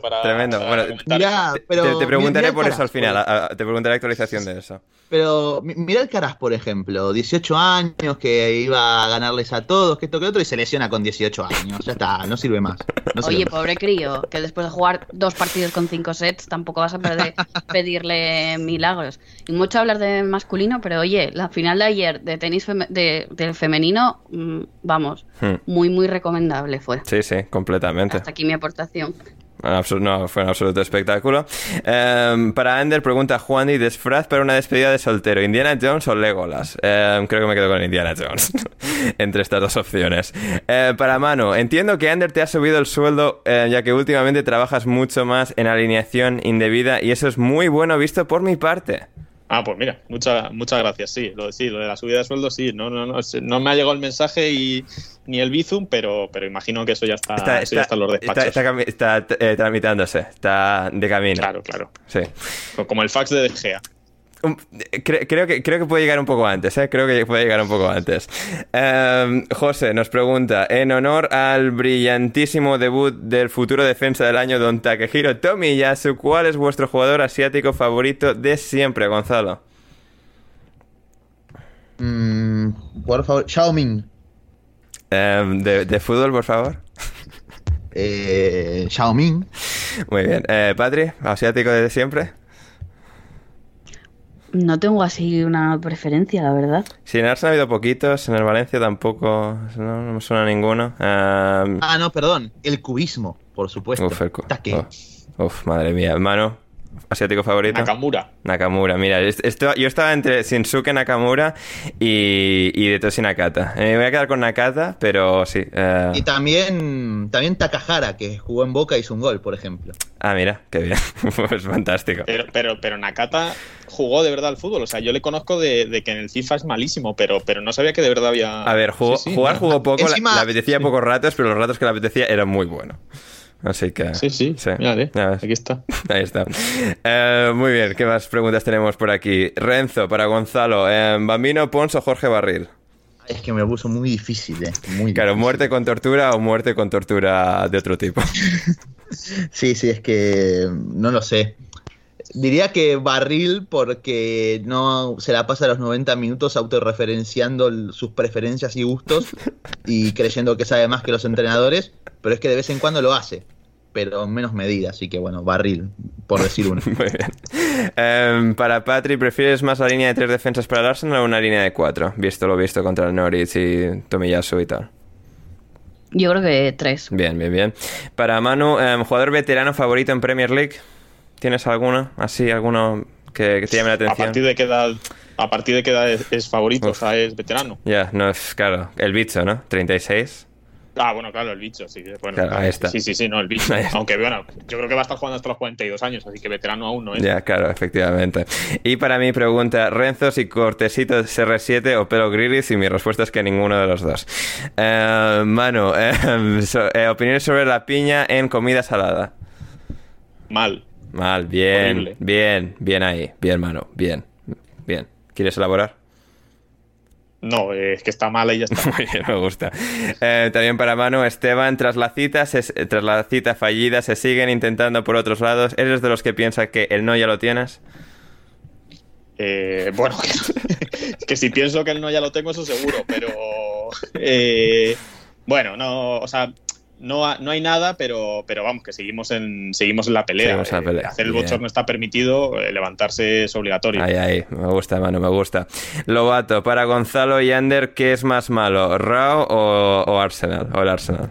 B: para-
A: Tremendo.
B: para
A: Bueno.
D: Mirá,
A: Te-
D: pero.
A: te, te preguntaré
D: mirá
A: por eso al final,
D: por-
A: a- a- te preguntaré actualización de eso.
D: Pero mi- mirá el Caras, por ejemplo, 18 años, que iba a ganarles a todos, que esto que otro, y se lesiona con 18 años. Ya está, no sirve más. No sirve
C: Oye,
D: más.
C: pobre crío, que después de jugar dos partidos con cinco sets tampoco vas a perder- pedirle milagros. Y mucho hablar de masculino, pero oye, la final de ayer de tenis feme- de, del femenino, mm, vamos,
A: Hmm.
C: muy, muy recomendable fue.
A: Sí, sí, completamente.
C: Hasta aquí mi aportación.
A: No, fue un absoluto espectáculo. Em, para Ander, pregunta Juan y disfraz para una despedida de soltero, ¿Indiana Jones o Legolas? Em, creo que me quedo con Indiana Jones, (laughs) entre estas dos opciones. Eh, para Manu, entiendo que Ander te ha subido el sueldo, eh, ya que últimamente trabajas mucho más en alineación indebida y eso es muy bueno visto por mi parte.
B: Ah, pues mira, muchas muchas gracias. Sí, lo, sí, lo de la subida de sueldo, sí. No, no, no, no me ha llegado el mensaje y ni el Bizum, pero, pero imagino que eso ya está,
A: Está,
B: eso ya está en los despachos.
A: está eh, tramitándose, está de camino.
B: Claro, claro.
A: Sí.
B: Como el fax de De
A: Um, cre- creo, que, creo que puede llegar un poco antes, ¿eh? Creo que puede llegar un poco antes. Em, José nos pregunta, en honor al brillantísimo debut del futuro defensa del año, Don Takehiro Tomiyasu, ¿cuál es vuestro jugador asiático favorito de siempre, Gonzalo?
D: Mm, por favor, Xiaoming.
A: Em, de, de fútbol, por favor.
D: Eh, Xiaoming.
A: Muy bien. Eh, Patri, asiático de siempre.
C: No tengo así una preferencia, la verdad.
A: Sí, en Arsenal ha habido poquitos, en el Valencia tampoco, no, no me suena ninguno. Em,
D: Ah, no, perdón. El cubismo, por supuesto.
A: uf, el cu- uf, madre mía. Mano, asiático favorito.
B: Nakamura.
A: Nakamura, mira, est- esto, yo estaba entre Shinsuke Nakamura y, y Detoshi Nakata. Eh, Me voy a quedar con Nakata, pero sí. eh,
D: Y también, también Takahara, que jugó en Boca y hizo un gol, por ejemplo.
A: Ah, mira, qué bien. (laughs) pues fantástico.
B: Pero, pero, pero Nakata jugó de verdad al fútbol. O sea, yo le conozco de, de que en el FIFA es malísimo, pero, pero no sabía que de verdad había.
A: A ver, jugó-
B: Sí, sí,
A: jugar
B: no.
A: jugó poco, la-
D: Encima-
A: le apetecía
D: sí.
A: pocos ratos, pero los ratos que le apetecía eran muy buenos. Así que...
B: Sí, sí. Mírale, aquí está. (laughs)
A: Ahí está. Eh, muy bien, ¿qué más preguntas tenemos por aquí? Renzo, para Gonzalo, eh, Bambino Pons o Jorge Barril.
D: Es que me lo puso muy difícil, eh. Muy
A: Claro,
D: difícil.
A: muerte con tortura o muerte con tortura de otro tipo. (laughs)
D: Sí, sí, es que no lo sé. Diría que Barril porque no se la pasa los 90 minutos autorreferenciando sus preferencias y gustos y (laughs) creyendo que sabe más que los entrenadores, pero es que de vez en cuando lo hace, pero en menos medida, así que bueno, Barril, por decir uno. (laughs)
A: Muy bien. Eh, para Patri, ¿prefieres más la línea de tres defensas para el Arsenal o una línea de cuatro? Visto lo visto contra el Norwich y Tomiyasu y tal.
C: Yo creo que tres.
A: Bien, bien, bien. Para Manu, eh, ¿jugador veterano favorito en Premier League? ¿Tienes alguno? Así, alguno que, que te llame la
B: A
A: atención?
B: partir de qué edad, a partir de qué edad es, es favorito, o sea, es veterano.
A: Ya, no es, claro, el bicho, ¿no? 36.
B: Ah, bueno, claro, el bicho, sí. Bueno,
A: Claro, ahí está.
B: Sí, sí, sí, no, el bicho. Aunque bueno, yo creo que va a estar jugando hasta los 42 años, así que veterano aún no es.
A: Ya, claro, efectivamente. Y para mi pregunta, ¿Renzo si Cortesito es R7 o Pelo Grilis? Y mi respuesta es que ninguno de los dos. Eh, Manu, eh, (laughs) so- eh, opiniones sobre la piña en comida salada.
B: Mal.
A: Mal, bien,
B: Horrible.
A: bien, bien ahí. Bien, Manu, bien, bien. ¿Quieres elaborar?
B: No, eh, es que está mal y ya está. (laughs)
A: Muy bien, me gusta. Eh, también para Manu, Esteban, tras la cita, se- tras la cita fallida, se siguen intentando por otros lados. ¿Eres de los que piensa que el no ya lo tienes?
B: Eh, bueno, que, (laughs) que si pienso que el no ya lo tengo, eso seguro, pero eh, bueno, no, o sea, no, ha- no hay nada, pero, pero vamos, que seguimos en, seguimos en la pelea.
A: Seguimos en la
B: Eh,
A: pelea.
B: hacer el bochorno está permitido, eh, levantarse es obligatorio.
A: Ahí, ahí, me gusta, mano, me gusta. Lobato, para Gonzalo y Ander, ¿qué es más malo? ¿Rao o, o Arsenal? O el Arsenal.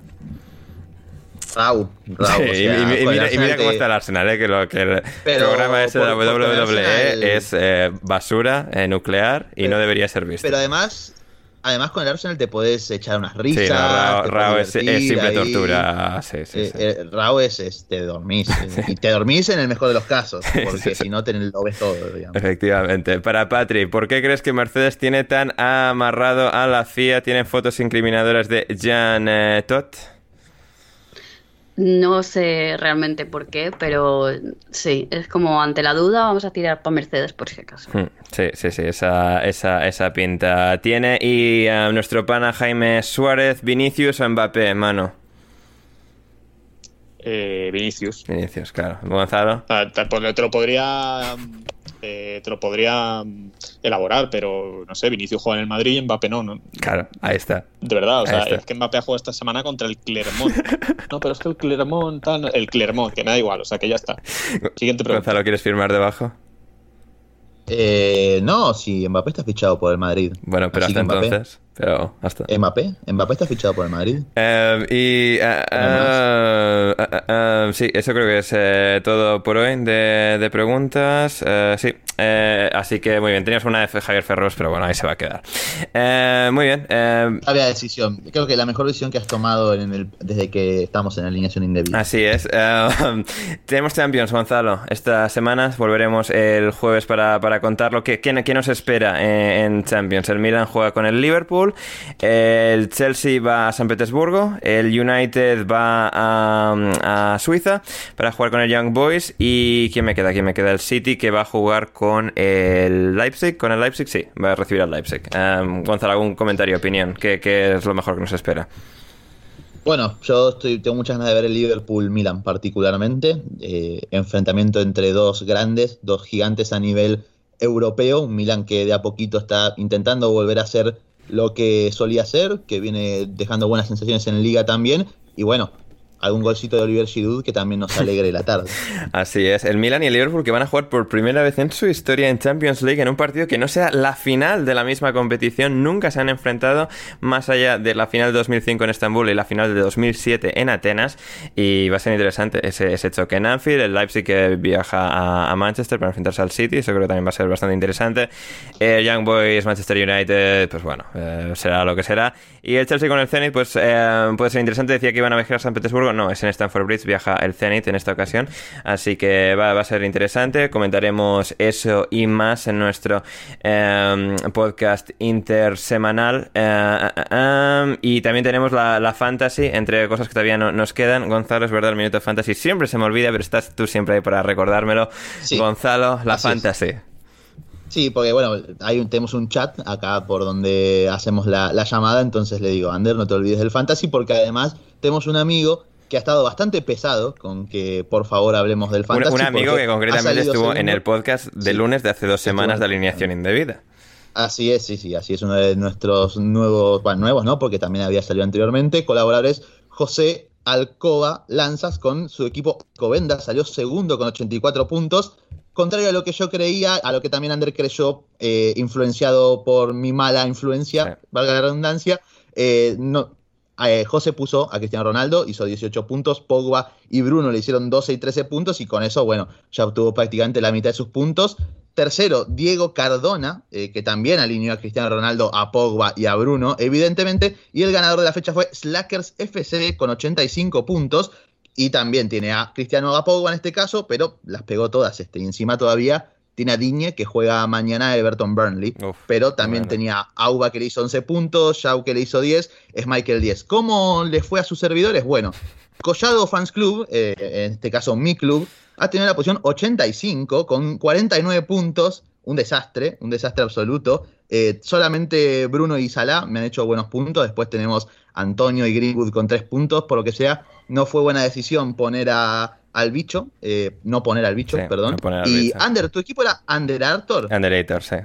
D: Rau, Rau,
A: Sí,
D: o
A: y-
D: sea,
A: y, y
D: con el
A: mira, y
D: Arsenal
A: mira cómo está el Arsenal, ¿eh? que, lo, que el
D: Pero
A: programa ese de la WWE
D: Arsenal-
A: es eh, basura eh, nuclear y
D: Pero-
A: no debería ser visto.
D: Pero además, además con el Arsenal te podés echar unas risas.
A: sí, no, Rao, es, es simple tortura. Sí, sí,
D: Eh, eh, Rao es, es- te dormís. (laughs) Y te dormís en el mejor de los casos, porque si no te lo ves todo, digamos.
A: Efectivamente. Para Patri, ¿por qué crees que Mercedes tiene tan amarrado a la FIA? ¿Tiene fotos incriminadoras de Jan eh, Todt?
C: No sé realmente por qué, pero sí, es como ante la duda vamos a tirar para Mercedes por si acaso.
A: Hmm, Sí, sí, sí, esa, esa, esa pinta tiene. Y eh, nuestro pana Jaime Suárez, Vinicius o Mbappé, mano.
B: Eh, Vinicius.
A: Vinicius, claro. Gonzalo.
B: Te, pues, te lo podría eh, te lo podría mm, elaborar, pero no sé, Vinicius juega en el Madrid y Mbappé no, no.
A: Claro, ahí está.
B: De verdad, o
A: Ahí
B: sea,
A: está.
B: es que Mbappé ha jugado esta semana contra el Clermont. (laughs) No, pero es que el Clermont, tal, el Clermont, que me da igual, o sea, que ya está. Siguiente pregunta.
A: Gonzalo, ¿quieres firmar debajo?
D: Eh, no, si Mbappé está fichado por el Madrid.
A: Bueno, pero
D: Así
A: hasta
D: Mbappé-
A: entonces. Pero hasta.
D: Mbappé, Mbappé está fichado por el Madrid.
A: Eh, y ah, ah, ah, sí, eso creo que es eh, todo por hoy de, de preguntas. Eh, sí, eh, así que muy bien. Teníamos una de Javier Ferros, pero bueno, ahí se va a quedar. Eh, muy bien. eh,
D: Sabia decisión. Creo que la mejor decisión que has tomado en el, desde que estamos en alineación indebida.
A: Así es. Eh, (laughs) tenemos Champions, Gonzalo. Estas semanas volveremos el jueves para, para contarlo. ¿Qué, qué, qué nos espera eh, en Champions? El Milan juega con el Liverpool, el Chelsea va a San Petersburgo, el United va a, Suiza. Para jugar con el Young Boys. ¿Y quién me queda? ¿Quién me queda? El City que va a jugar con el Leipzig. ¿Con el Leipzig? Sí, va a recibir al Leipzig. Um, Gonzalo, ¿algún comentario, opinión? ¿Qué, ¿Qué, es lo mejor que nos espera?
D: Bueno, yo estoy, tengo muchas ganas de ver el Liverpool-Milan particularmente. Eh, enfrentamiento entre dos grandes, dos gigantes a nivel europeo. Un Milan que de a poquito está intentando volver a ser lo que solía ser, que viene dejando buenas sensaciones en Liga también. Y bueno, algún golcito de Oliver Giroud que también nos alegre la tarde. (laughs)
A: Así es, el Milan y el Liverpool que van a jugar por primera vez en su historia en Champions League en un partido que no sea la final de la misma competición, nunca se han enfrentado más allá de la final de 2005 en Estambul y la final de 2007 en Atenas y va a ser interesante ese, ese choque en Anfield, el Leipzig que viaja a, Manchester para enfrentarse al City, eso creo que también va a ser bastante interesante. El Young Boys, Manchester United, pues bueno, eh, será lo que será. Y el Chelsea con el Zenit, pues eh, puede ser interesante, decía que iban a viajar a San Petersburgo, no, es en Stanford Bridge, viaja el Zenit en esta ocasión, así que va, va a ser interesante. Comentaremos eso y más en nuestro eh, podcast intersemanal. Eh, y también tenemos la, la, fantasy, entre cosas que todavía no, nos quedan. Gonzalo, es verdad, el minuto de fantasy siempre se me olvida, pero estás tú siempre ahí para recordármelo. Sí, Gonzalo, la fantasy.
D: Es. Sí, porque bueno, hay un, tenemos un chat acá por donde hacemos la, la, llamada, entonces le digo, Ander, no te olvides del fantasy, porque además tenemos un amigo que ha estado bastante pesado con que por favor hablemos del fantasy.
A: Un, un amigo que concretamente estuvo segundo. en el podcast de sí, lunes de hace dos semanas de alineación indebida.
D: Así es, sí, sí, así es uno de nuestros nuevos, bueno, nuevos, ¿no? Porque también había salido anteriormente, colaboradores José Alcoba Lanzas con su equipo Covenda, salió segundo con 84 puntos, contrario a lo que yo creía, a lo que también Ander creyó, eh, influenciado por mi mala influencia, sí. valga la redundancia, eh, no, eh, José puso a Cristiano Ronaldo, hizo 18 puntos, Pogba y Bruno le hicieron 12 y 13 puntos y con eso, bueno, ya obtuvo prácticamente la mitad de sus puntos. Tercero, Diego Cardona, eh, que también alineó a Cristiano Ronaldo, a Pogba y a Bruno, evidentemente. Y el ganador de la fecha fue Slackers FC con 85 puntos. Y también tiene a Cristiano a Pogba en este caso, pero las pegó todas. Este, y encima todavía tiene a Digne, que juega mañana Everton Burnley. Uf, pero también bueno. tenía a Auba, que le hizo 11 puntos, Shaw, que le hizo 10, es Michael 10. ¿Cómo le fue a sus servidores? Bueno, Collado Fans Club, eh, en este caso mi club, ha tenido la posición 85 con 49 puntos. Un desastre, un desastre absoluto. Eh, solamente Bruno y Salah me han hecho buenos puntos. Después tenemos Antonio y Greenwood con 3 puntos. Por lo que sea, no fue buena decisión poner a, al bicho. Eh, no poner al bicho,
A: Sí,
D: perdón.
A: no poner al
D: y
A: bicho.
D: Under, ¿tu equipo era Underartor?
A: Underator, sí.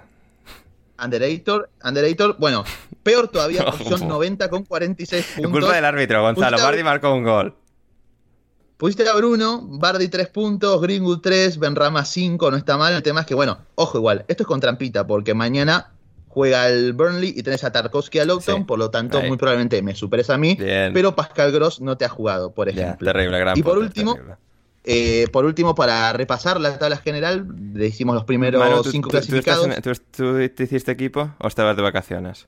D: Underator, Underator. Bueno, peor todavía, (laughs) posición 90 con 46 puntos.
A: Culpa del árbitro, Gonzalo. Bardi marcó un gol.
D: Pusiste a Bruno, Bardi 3 puntos, Greenwood 3, Benrama 5, no está mal. El tema es que, bueno, ojo igual, esto es con trampita, porque mañana juega el Burnley y tenés a Tarkovsky a Lowton,
A: Sí.
D: por lo tanto,
A: Ahí.
D: muy probablemente me superes a mí,
A: Bien.
D: pero Pascal Gross no te ha jugado, por
A: Ya,
D: ejemplo.
A: terrible, gran
D: y por
A: punto,
D: último,
A: terrible.
D: Eh, por último, para repasar la tabla general, le hicimos los primeros
A: Manu, ¿tú,
D: cinco
A: tú- tú
D: clasificados.
A: en- tú- tú te hiciste equipo o estabas de vacaciones?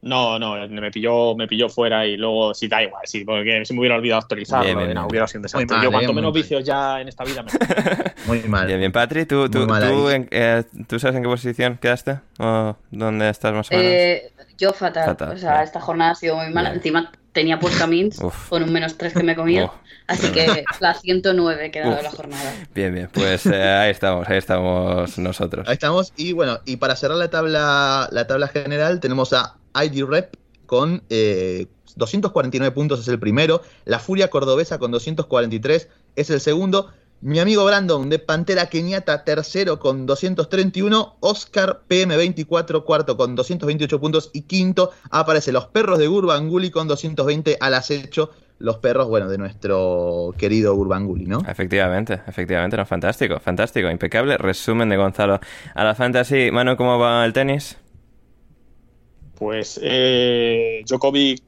B: No, no, me pilló, me pilló fuera y luego sí da igual, sí, porque si me hubiera olvidado actualizarlo,
A: Bien, bien,
B: no,
A: bien.
B: hubiera sido un desastre.
D: Muy mal,
B: Yo cuanto
D: eh, muy
B: menos
D: mal.
B: vicios ya en esta vida me (laughs)
D: Muy mal.
A: Bien, bien. Patri, ¿tú, tú,
D: Muy mal
A: tú, en- eh, ¿tú sabes en qué posición quedaste? ¿O dónde estás más o menos?
C: Eh, yo fatal.
A: Fatal,
C: o sea,
A: bien.
C: esta jornada ha sido muy mala.
A: Bien.
C: Encima tenía puesto a Mins
A: Uf.
C: con un menos 3 que me comía. Así que (laughs) la 109 he quedado
A: Uf.
C: la jornada.
A: Bien, bien. Pues eh, ahí estamos, ahí estamos nosotros.
D: Ahí estamos. Y bueno, y para cerrar la tabla, la tabla general, tenemos a ID Rep con eh, 249 puntos, es el primero. La Furia Cordobesa con 243 es el segundo. Mi amigo Brandon de Pantera Keniata, tercero con 231. Oscar PM24, cuarto con 228 puntos. Y quinto aparece los perros de Gurbanguly con 220 al acecho. Los perros, bueno, de nuestro querido Gurbanguly, ¿no?
A: Efectivamente, efectivamente, no, fantástico, fantástico, impecable. Resumen de Gonzalo a la fantasy. Manu, ¿cómo va el tenis?
B: Pues eh, Djokovic,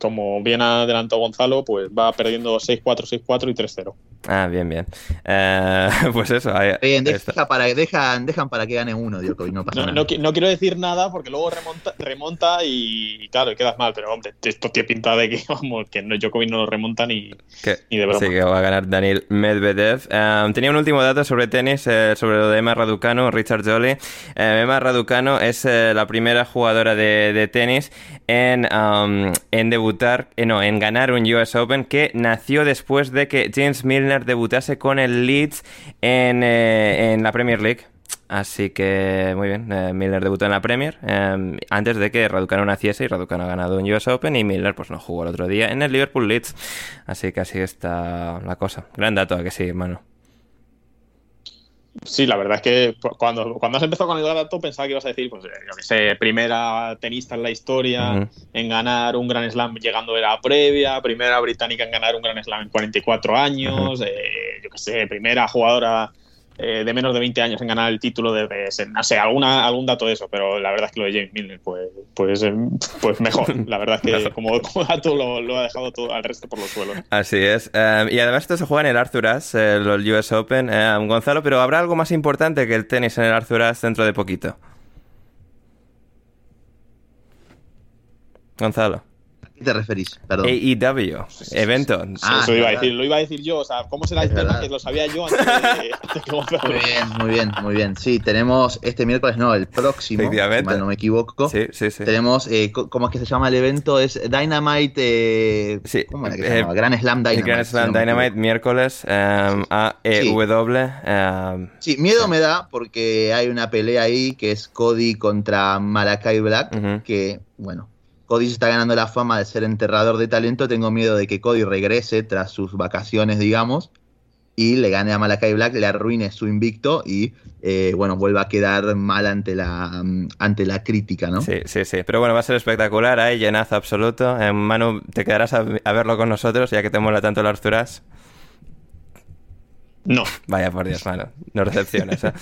B: como bien adelantó Gonzalo, pues va perdiendo 6-4, 6-4 y 3-0.
A: Ah, bien, bien. Eh, (laughs) pues eso, ahí,
D: Bien, deja para, dejan, dejan para que gane uno, Djokovic, no pasa
B: No,
D: nada.
B: no, qui- no quiero decir nada porque luego remonta, remonta y claro, quedas mal, pero hombre, esto tiene pinta de que, (laughs) vamos, que no, Djokovic no lo remonta ni, de broma.
A: sí, que va a ganar Daniel Medvedev. Eh, tenía un último dato sobre tenis, eh, sobre lo de Emma Raducanu, Richard Jolly. Eh, Emma Raducanu es eh, la primera jugadora de, de tenis en, um, en debutar, eh, no, en ganar un US Open que nació después de que James Milner debutase con el Leeds en, eh, en la Premier League. Así que muy bien, eh, Milner debutó en la Premier eh, antes de que Raducanu naciese y Raducanu ha ganado un US Open y Milner pues no jugó el otro día en el Liverpool Leeds. Así que así está la cosa. Gran dato, ¿a que sí, hermano.
B: Sí, la verdad es que cuando, cuando has empezado con el dato pensaba que ibas a decir, pues, eh, yo que sé, primera tenista en la historia en ganar un Grand Slam llegando de la previa, primera británica en ganar un Grand Slam en 44 años, eh, yo que sé, primera jugadora eh, de menos de 20 años en ganar el título de, de- no sé, alguna, algún dato de eso, pero la verdad es que lo de James Milner, pues, pues, eh, pues mejor. La verdad es que (laughs) como, como dato lo, lo ha dejado todo al resto por los suelos.
A: Así es. Eh, y además esto se juega en el Arthur Ashe, el US Open, Gonzalo, pero habrá algo más importante que el tenis en el Arthur Ashe dentro de poquito. Gonzalo.
D: ¿A qué te referís? Perdón.
A: AEW, evento.
D: Ah,
B: eso iba a decir, lo iba a decir yo, o sea, ¿cómo será el
D: Es
B: tema?
D: verdad.
B: Que lo sabía yo antes de, (laughs) antes que.
D: Muy bien, muy bien, muy bien. Sí, tenemos este miércoles, no, el próximo, si
A: Efectivamente.
D: mal no me equivoco.
A: Sí, sí, sí.
D: Tenemos, eh, ¿cómo es que se llama el evento? Es Dynamite, eh,
A: Sí,
D: ¿cómo era que se
A: eh,
D: llamaba? Grand Slam
A: El
D: Dynamite.
A: Grand
D: si
A: Slam Dynamite, miércoles, eh, AEW. eh,
D: Sí, miedo me da porque hay una pelea ahí que es Cody contra Malakai Black, que, bueno, Cody se está ganando la fama de ser enterrador de talento. Tengo miedo de que Cody regrese tras sus vacaciones, digamos, y le gane a Malakai Black, le arruine su invicto y, eh, bueno, vuelva a quedar mal ante la, mm, ante la crítica, ¿no?
A: Sí, sí, sí. Pero bueno, va a ser espectacular, hay llenazo absoluto. Eh, Manu, te quedarás a, verlo con nosotros, ya que te mola tanto el Arthur Ashe.
B: No,
A: Vaya por Dios, Manu. No recepciones, (laughs) ¿eh?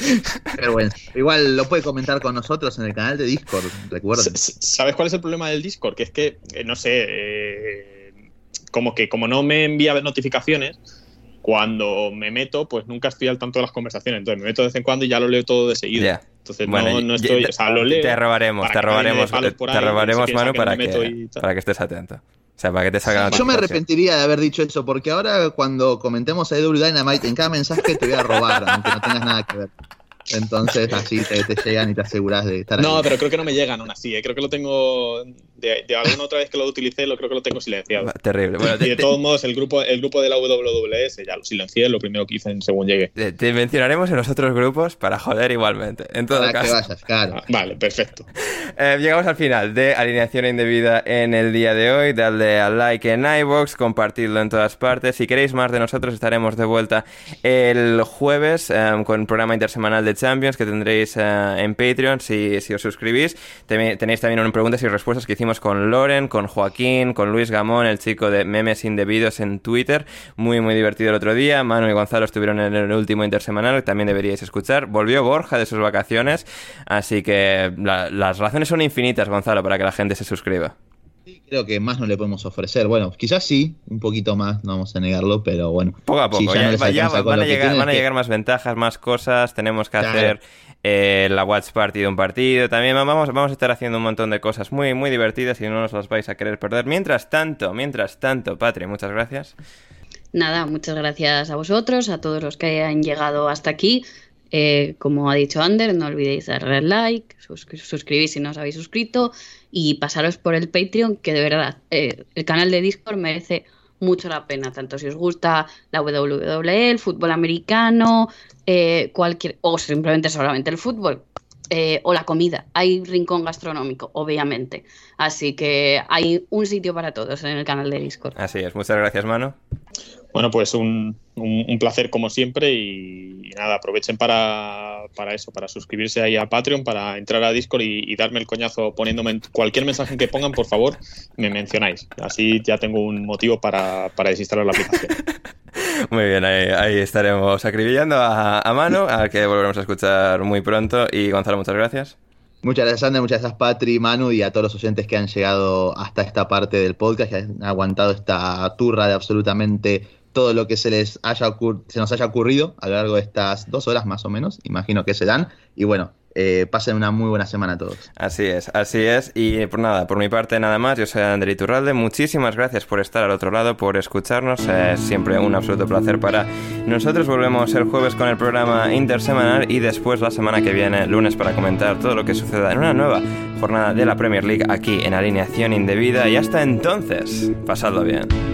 D: Pero bueno, igual lo puede comentar con nosotros en el canal de Discord,
B: s- ¿Sabes cuál es el problema del Discord? Que es que, eh, no sé, eh, como que como no me envía notificaciones, cuando me meto, pues nunca estoy al tanto de las conversaciones. Entonces me meto de vez en cuando y ya lo leo todo de seguido.
A: Ya.
B: Entonces
A: Bueno,
B: no, no estoy,
A: y-
B: o sea, lo leo.
A: Te robaremos, te robaremos, te robaremos,
B: se piensa
A: Manu,
B: que no
A: para
B: me meto
A: que,
B: y tal.
A: para que estés atento. O sea, para que te salgan las
D: Yo me arrepentiría de haber dicho eso, porque ahora cuando comentemos a EW Dynamite, en cada mensaje te voy a robar, aunque no tengas nada que ver. Entonces así te, te llegan y te aseguras de estar
B: No,
D: ahí.
B: pero creo que no me llegan aún así. ¿eh? Creo que lo tengo. De, de alguna otra vez que lo utilicé, lo creo que lo tengo silenciado.
A: Terrible. Bueno,
B: y
A: te,
B: de
A: te-
B: todos modos, el grupo, el grupo de la WWS ya lo silencié, lo primero que hice en según llegué.
A: te- te mencionaremos en los otros grupos para joder igualmente. En todo
D: Para que
A: caso.
D: vayas, claro.
B: Ah, vale, perfecto. (laughs)
A: Eh, llegamos al final de Alineación Indebida en el día de hoy. Dadle al like en iBox, compartidlo en todas partes. Si queréis más de nosotros, estaremos de vuelta el jueves eh, con el programa intersemanal de Champions que tendréis eh, en Patreon si, si os suscribís. Tenéis también unas preguntas y respuestas que hicimos con Loren, con Joaquín, con Luis Gamón, el chico de memes indebidos en Twitter. Muy, muy divertido el otro día. Manu y Gonzalo estuvieron en el último intersemanal, que también deberíais escuchar. Volvió Borja de sus vacaciones, así que la- las razones son infinitas, Gonzalo, para que la gente se suscriba.
D: Sí, Creo que más no le podemos ofrecer. Bueno, quizás sí, un poquito más, no vamos a negarlo, pero bueno.
A: Poco a poco,
D: si ya
A: ya-
D: no les
A: va- ya van, a llegar, van a
D: que-
A: llegar más ventajas, más cosas, tenemos que
D: Claro.
A: hacer eh, la watch party de un partido, también vamos, vamos a estar haciendo un montón de cosas muy, muy divertidas y no os las vais a querer perder. Mientras tanto, mientras tanto, Patri, muchas gracias.
C: Nada, muchas gracias a vosotros, a todos los que han llegado hasta aquí. Eh, como ha dicho Ander, no olvidéis darle like, suscri- suscribir si no os habéis suscrito y pasaros por el Patreon, que de verdad, eh, el canal de Discord merece mucho la pena, tanto si os gusta la WWE, el fútbol americano, eh, cualquier, o simplemente solamente el fútbol. eh, o la comida. Hay rincón gastronómico, obviamente. Así que hay un sitio para todos en el canal de Discord.
A: Así es, muchas gracias, Manu.
B: Bueno, pues un, un- un placer como siempre y, y nada, aprovechen para, para eso, para suscribirse ahí a Patreon, para entrar a Discord y, y darme el coñazo poniéndome en cualquier mensaje que pongan, por favor, me mencionáis. Así ya tengo un motivo para, para desinstalar la aplicación. (laughs)
A: Muy bien, ahí, ahí estaremos acribillando a, a Manu, al que volveremos a escuchar muy pronto. Y Gonzalo, muchas gracias.
D: Muchas gracias, Ander, muchas gracias, Patri, Manu, y a todos los oyentes que han llegado hasta esta parte del podcast, que han aguantado esta turra de absolutamente todo lo que se les haya se nos haya ocurrido a lo largo de estas dos horas más o menos, imagino que se dan. Y bueno, eh, pasen una muy buena semana a todos.
A: Así es, así es. Y por nada, por mi parte nada más, yo soy André Iturralde. Muchísimas gracias por estar al otro lado, por escucharnos. Es siempre un absoluto placer para nosotros. Volvemos el jueves con el programa intersemanal y después la semana que viene, lunes, para comentar todo lo que suceda en una nueva jornada de la Premier League aquí en Alineación Indebida. Y hasta entonces, pasadlo bien.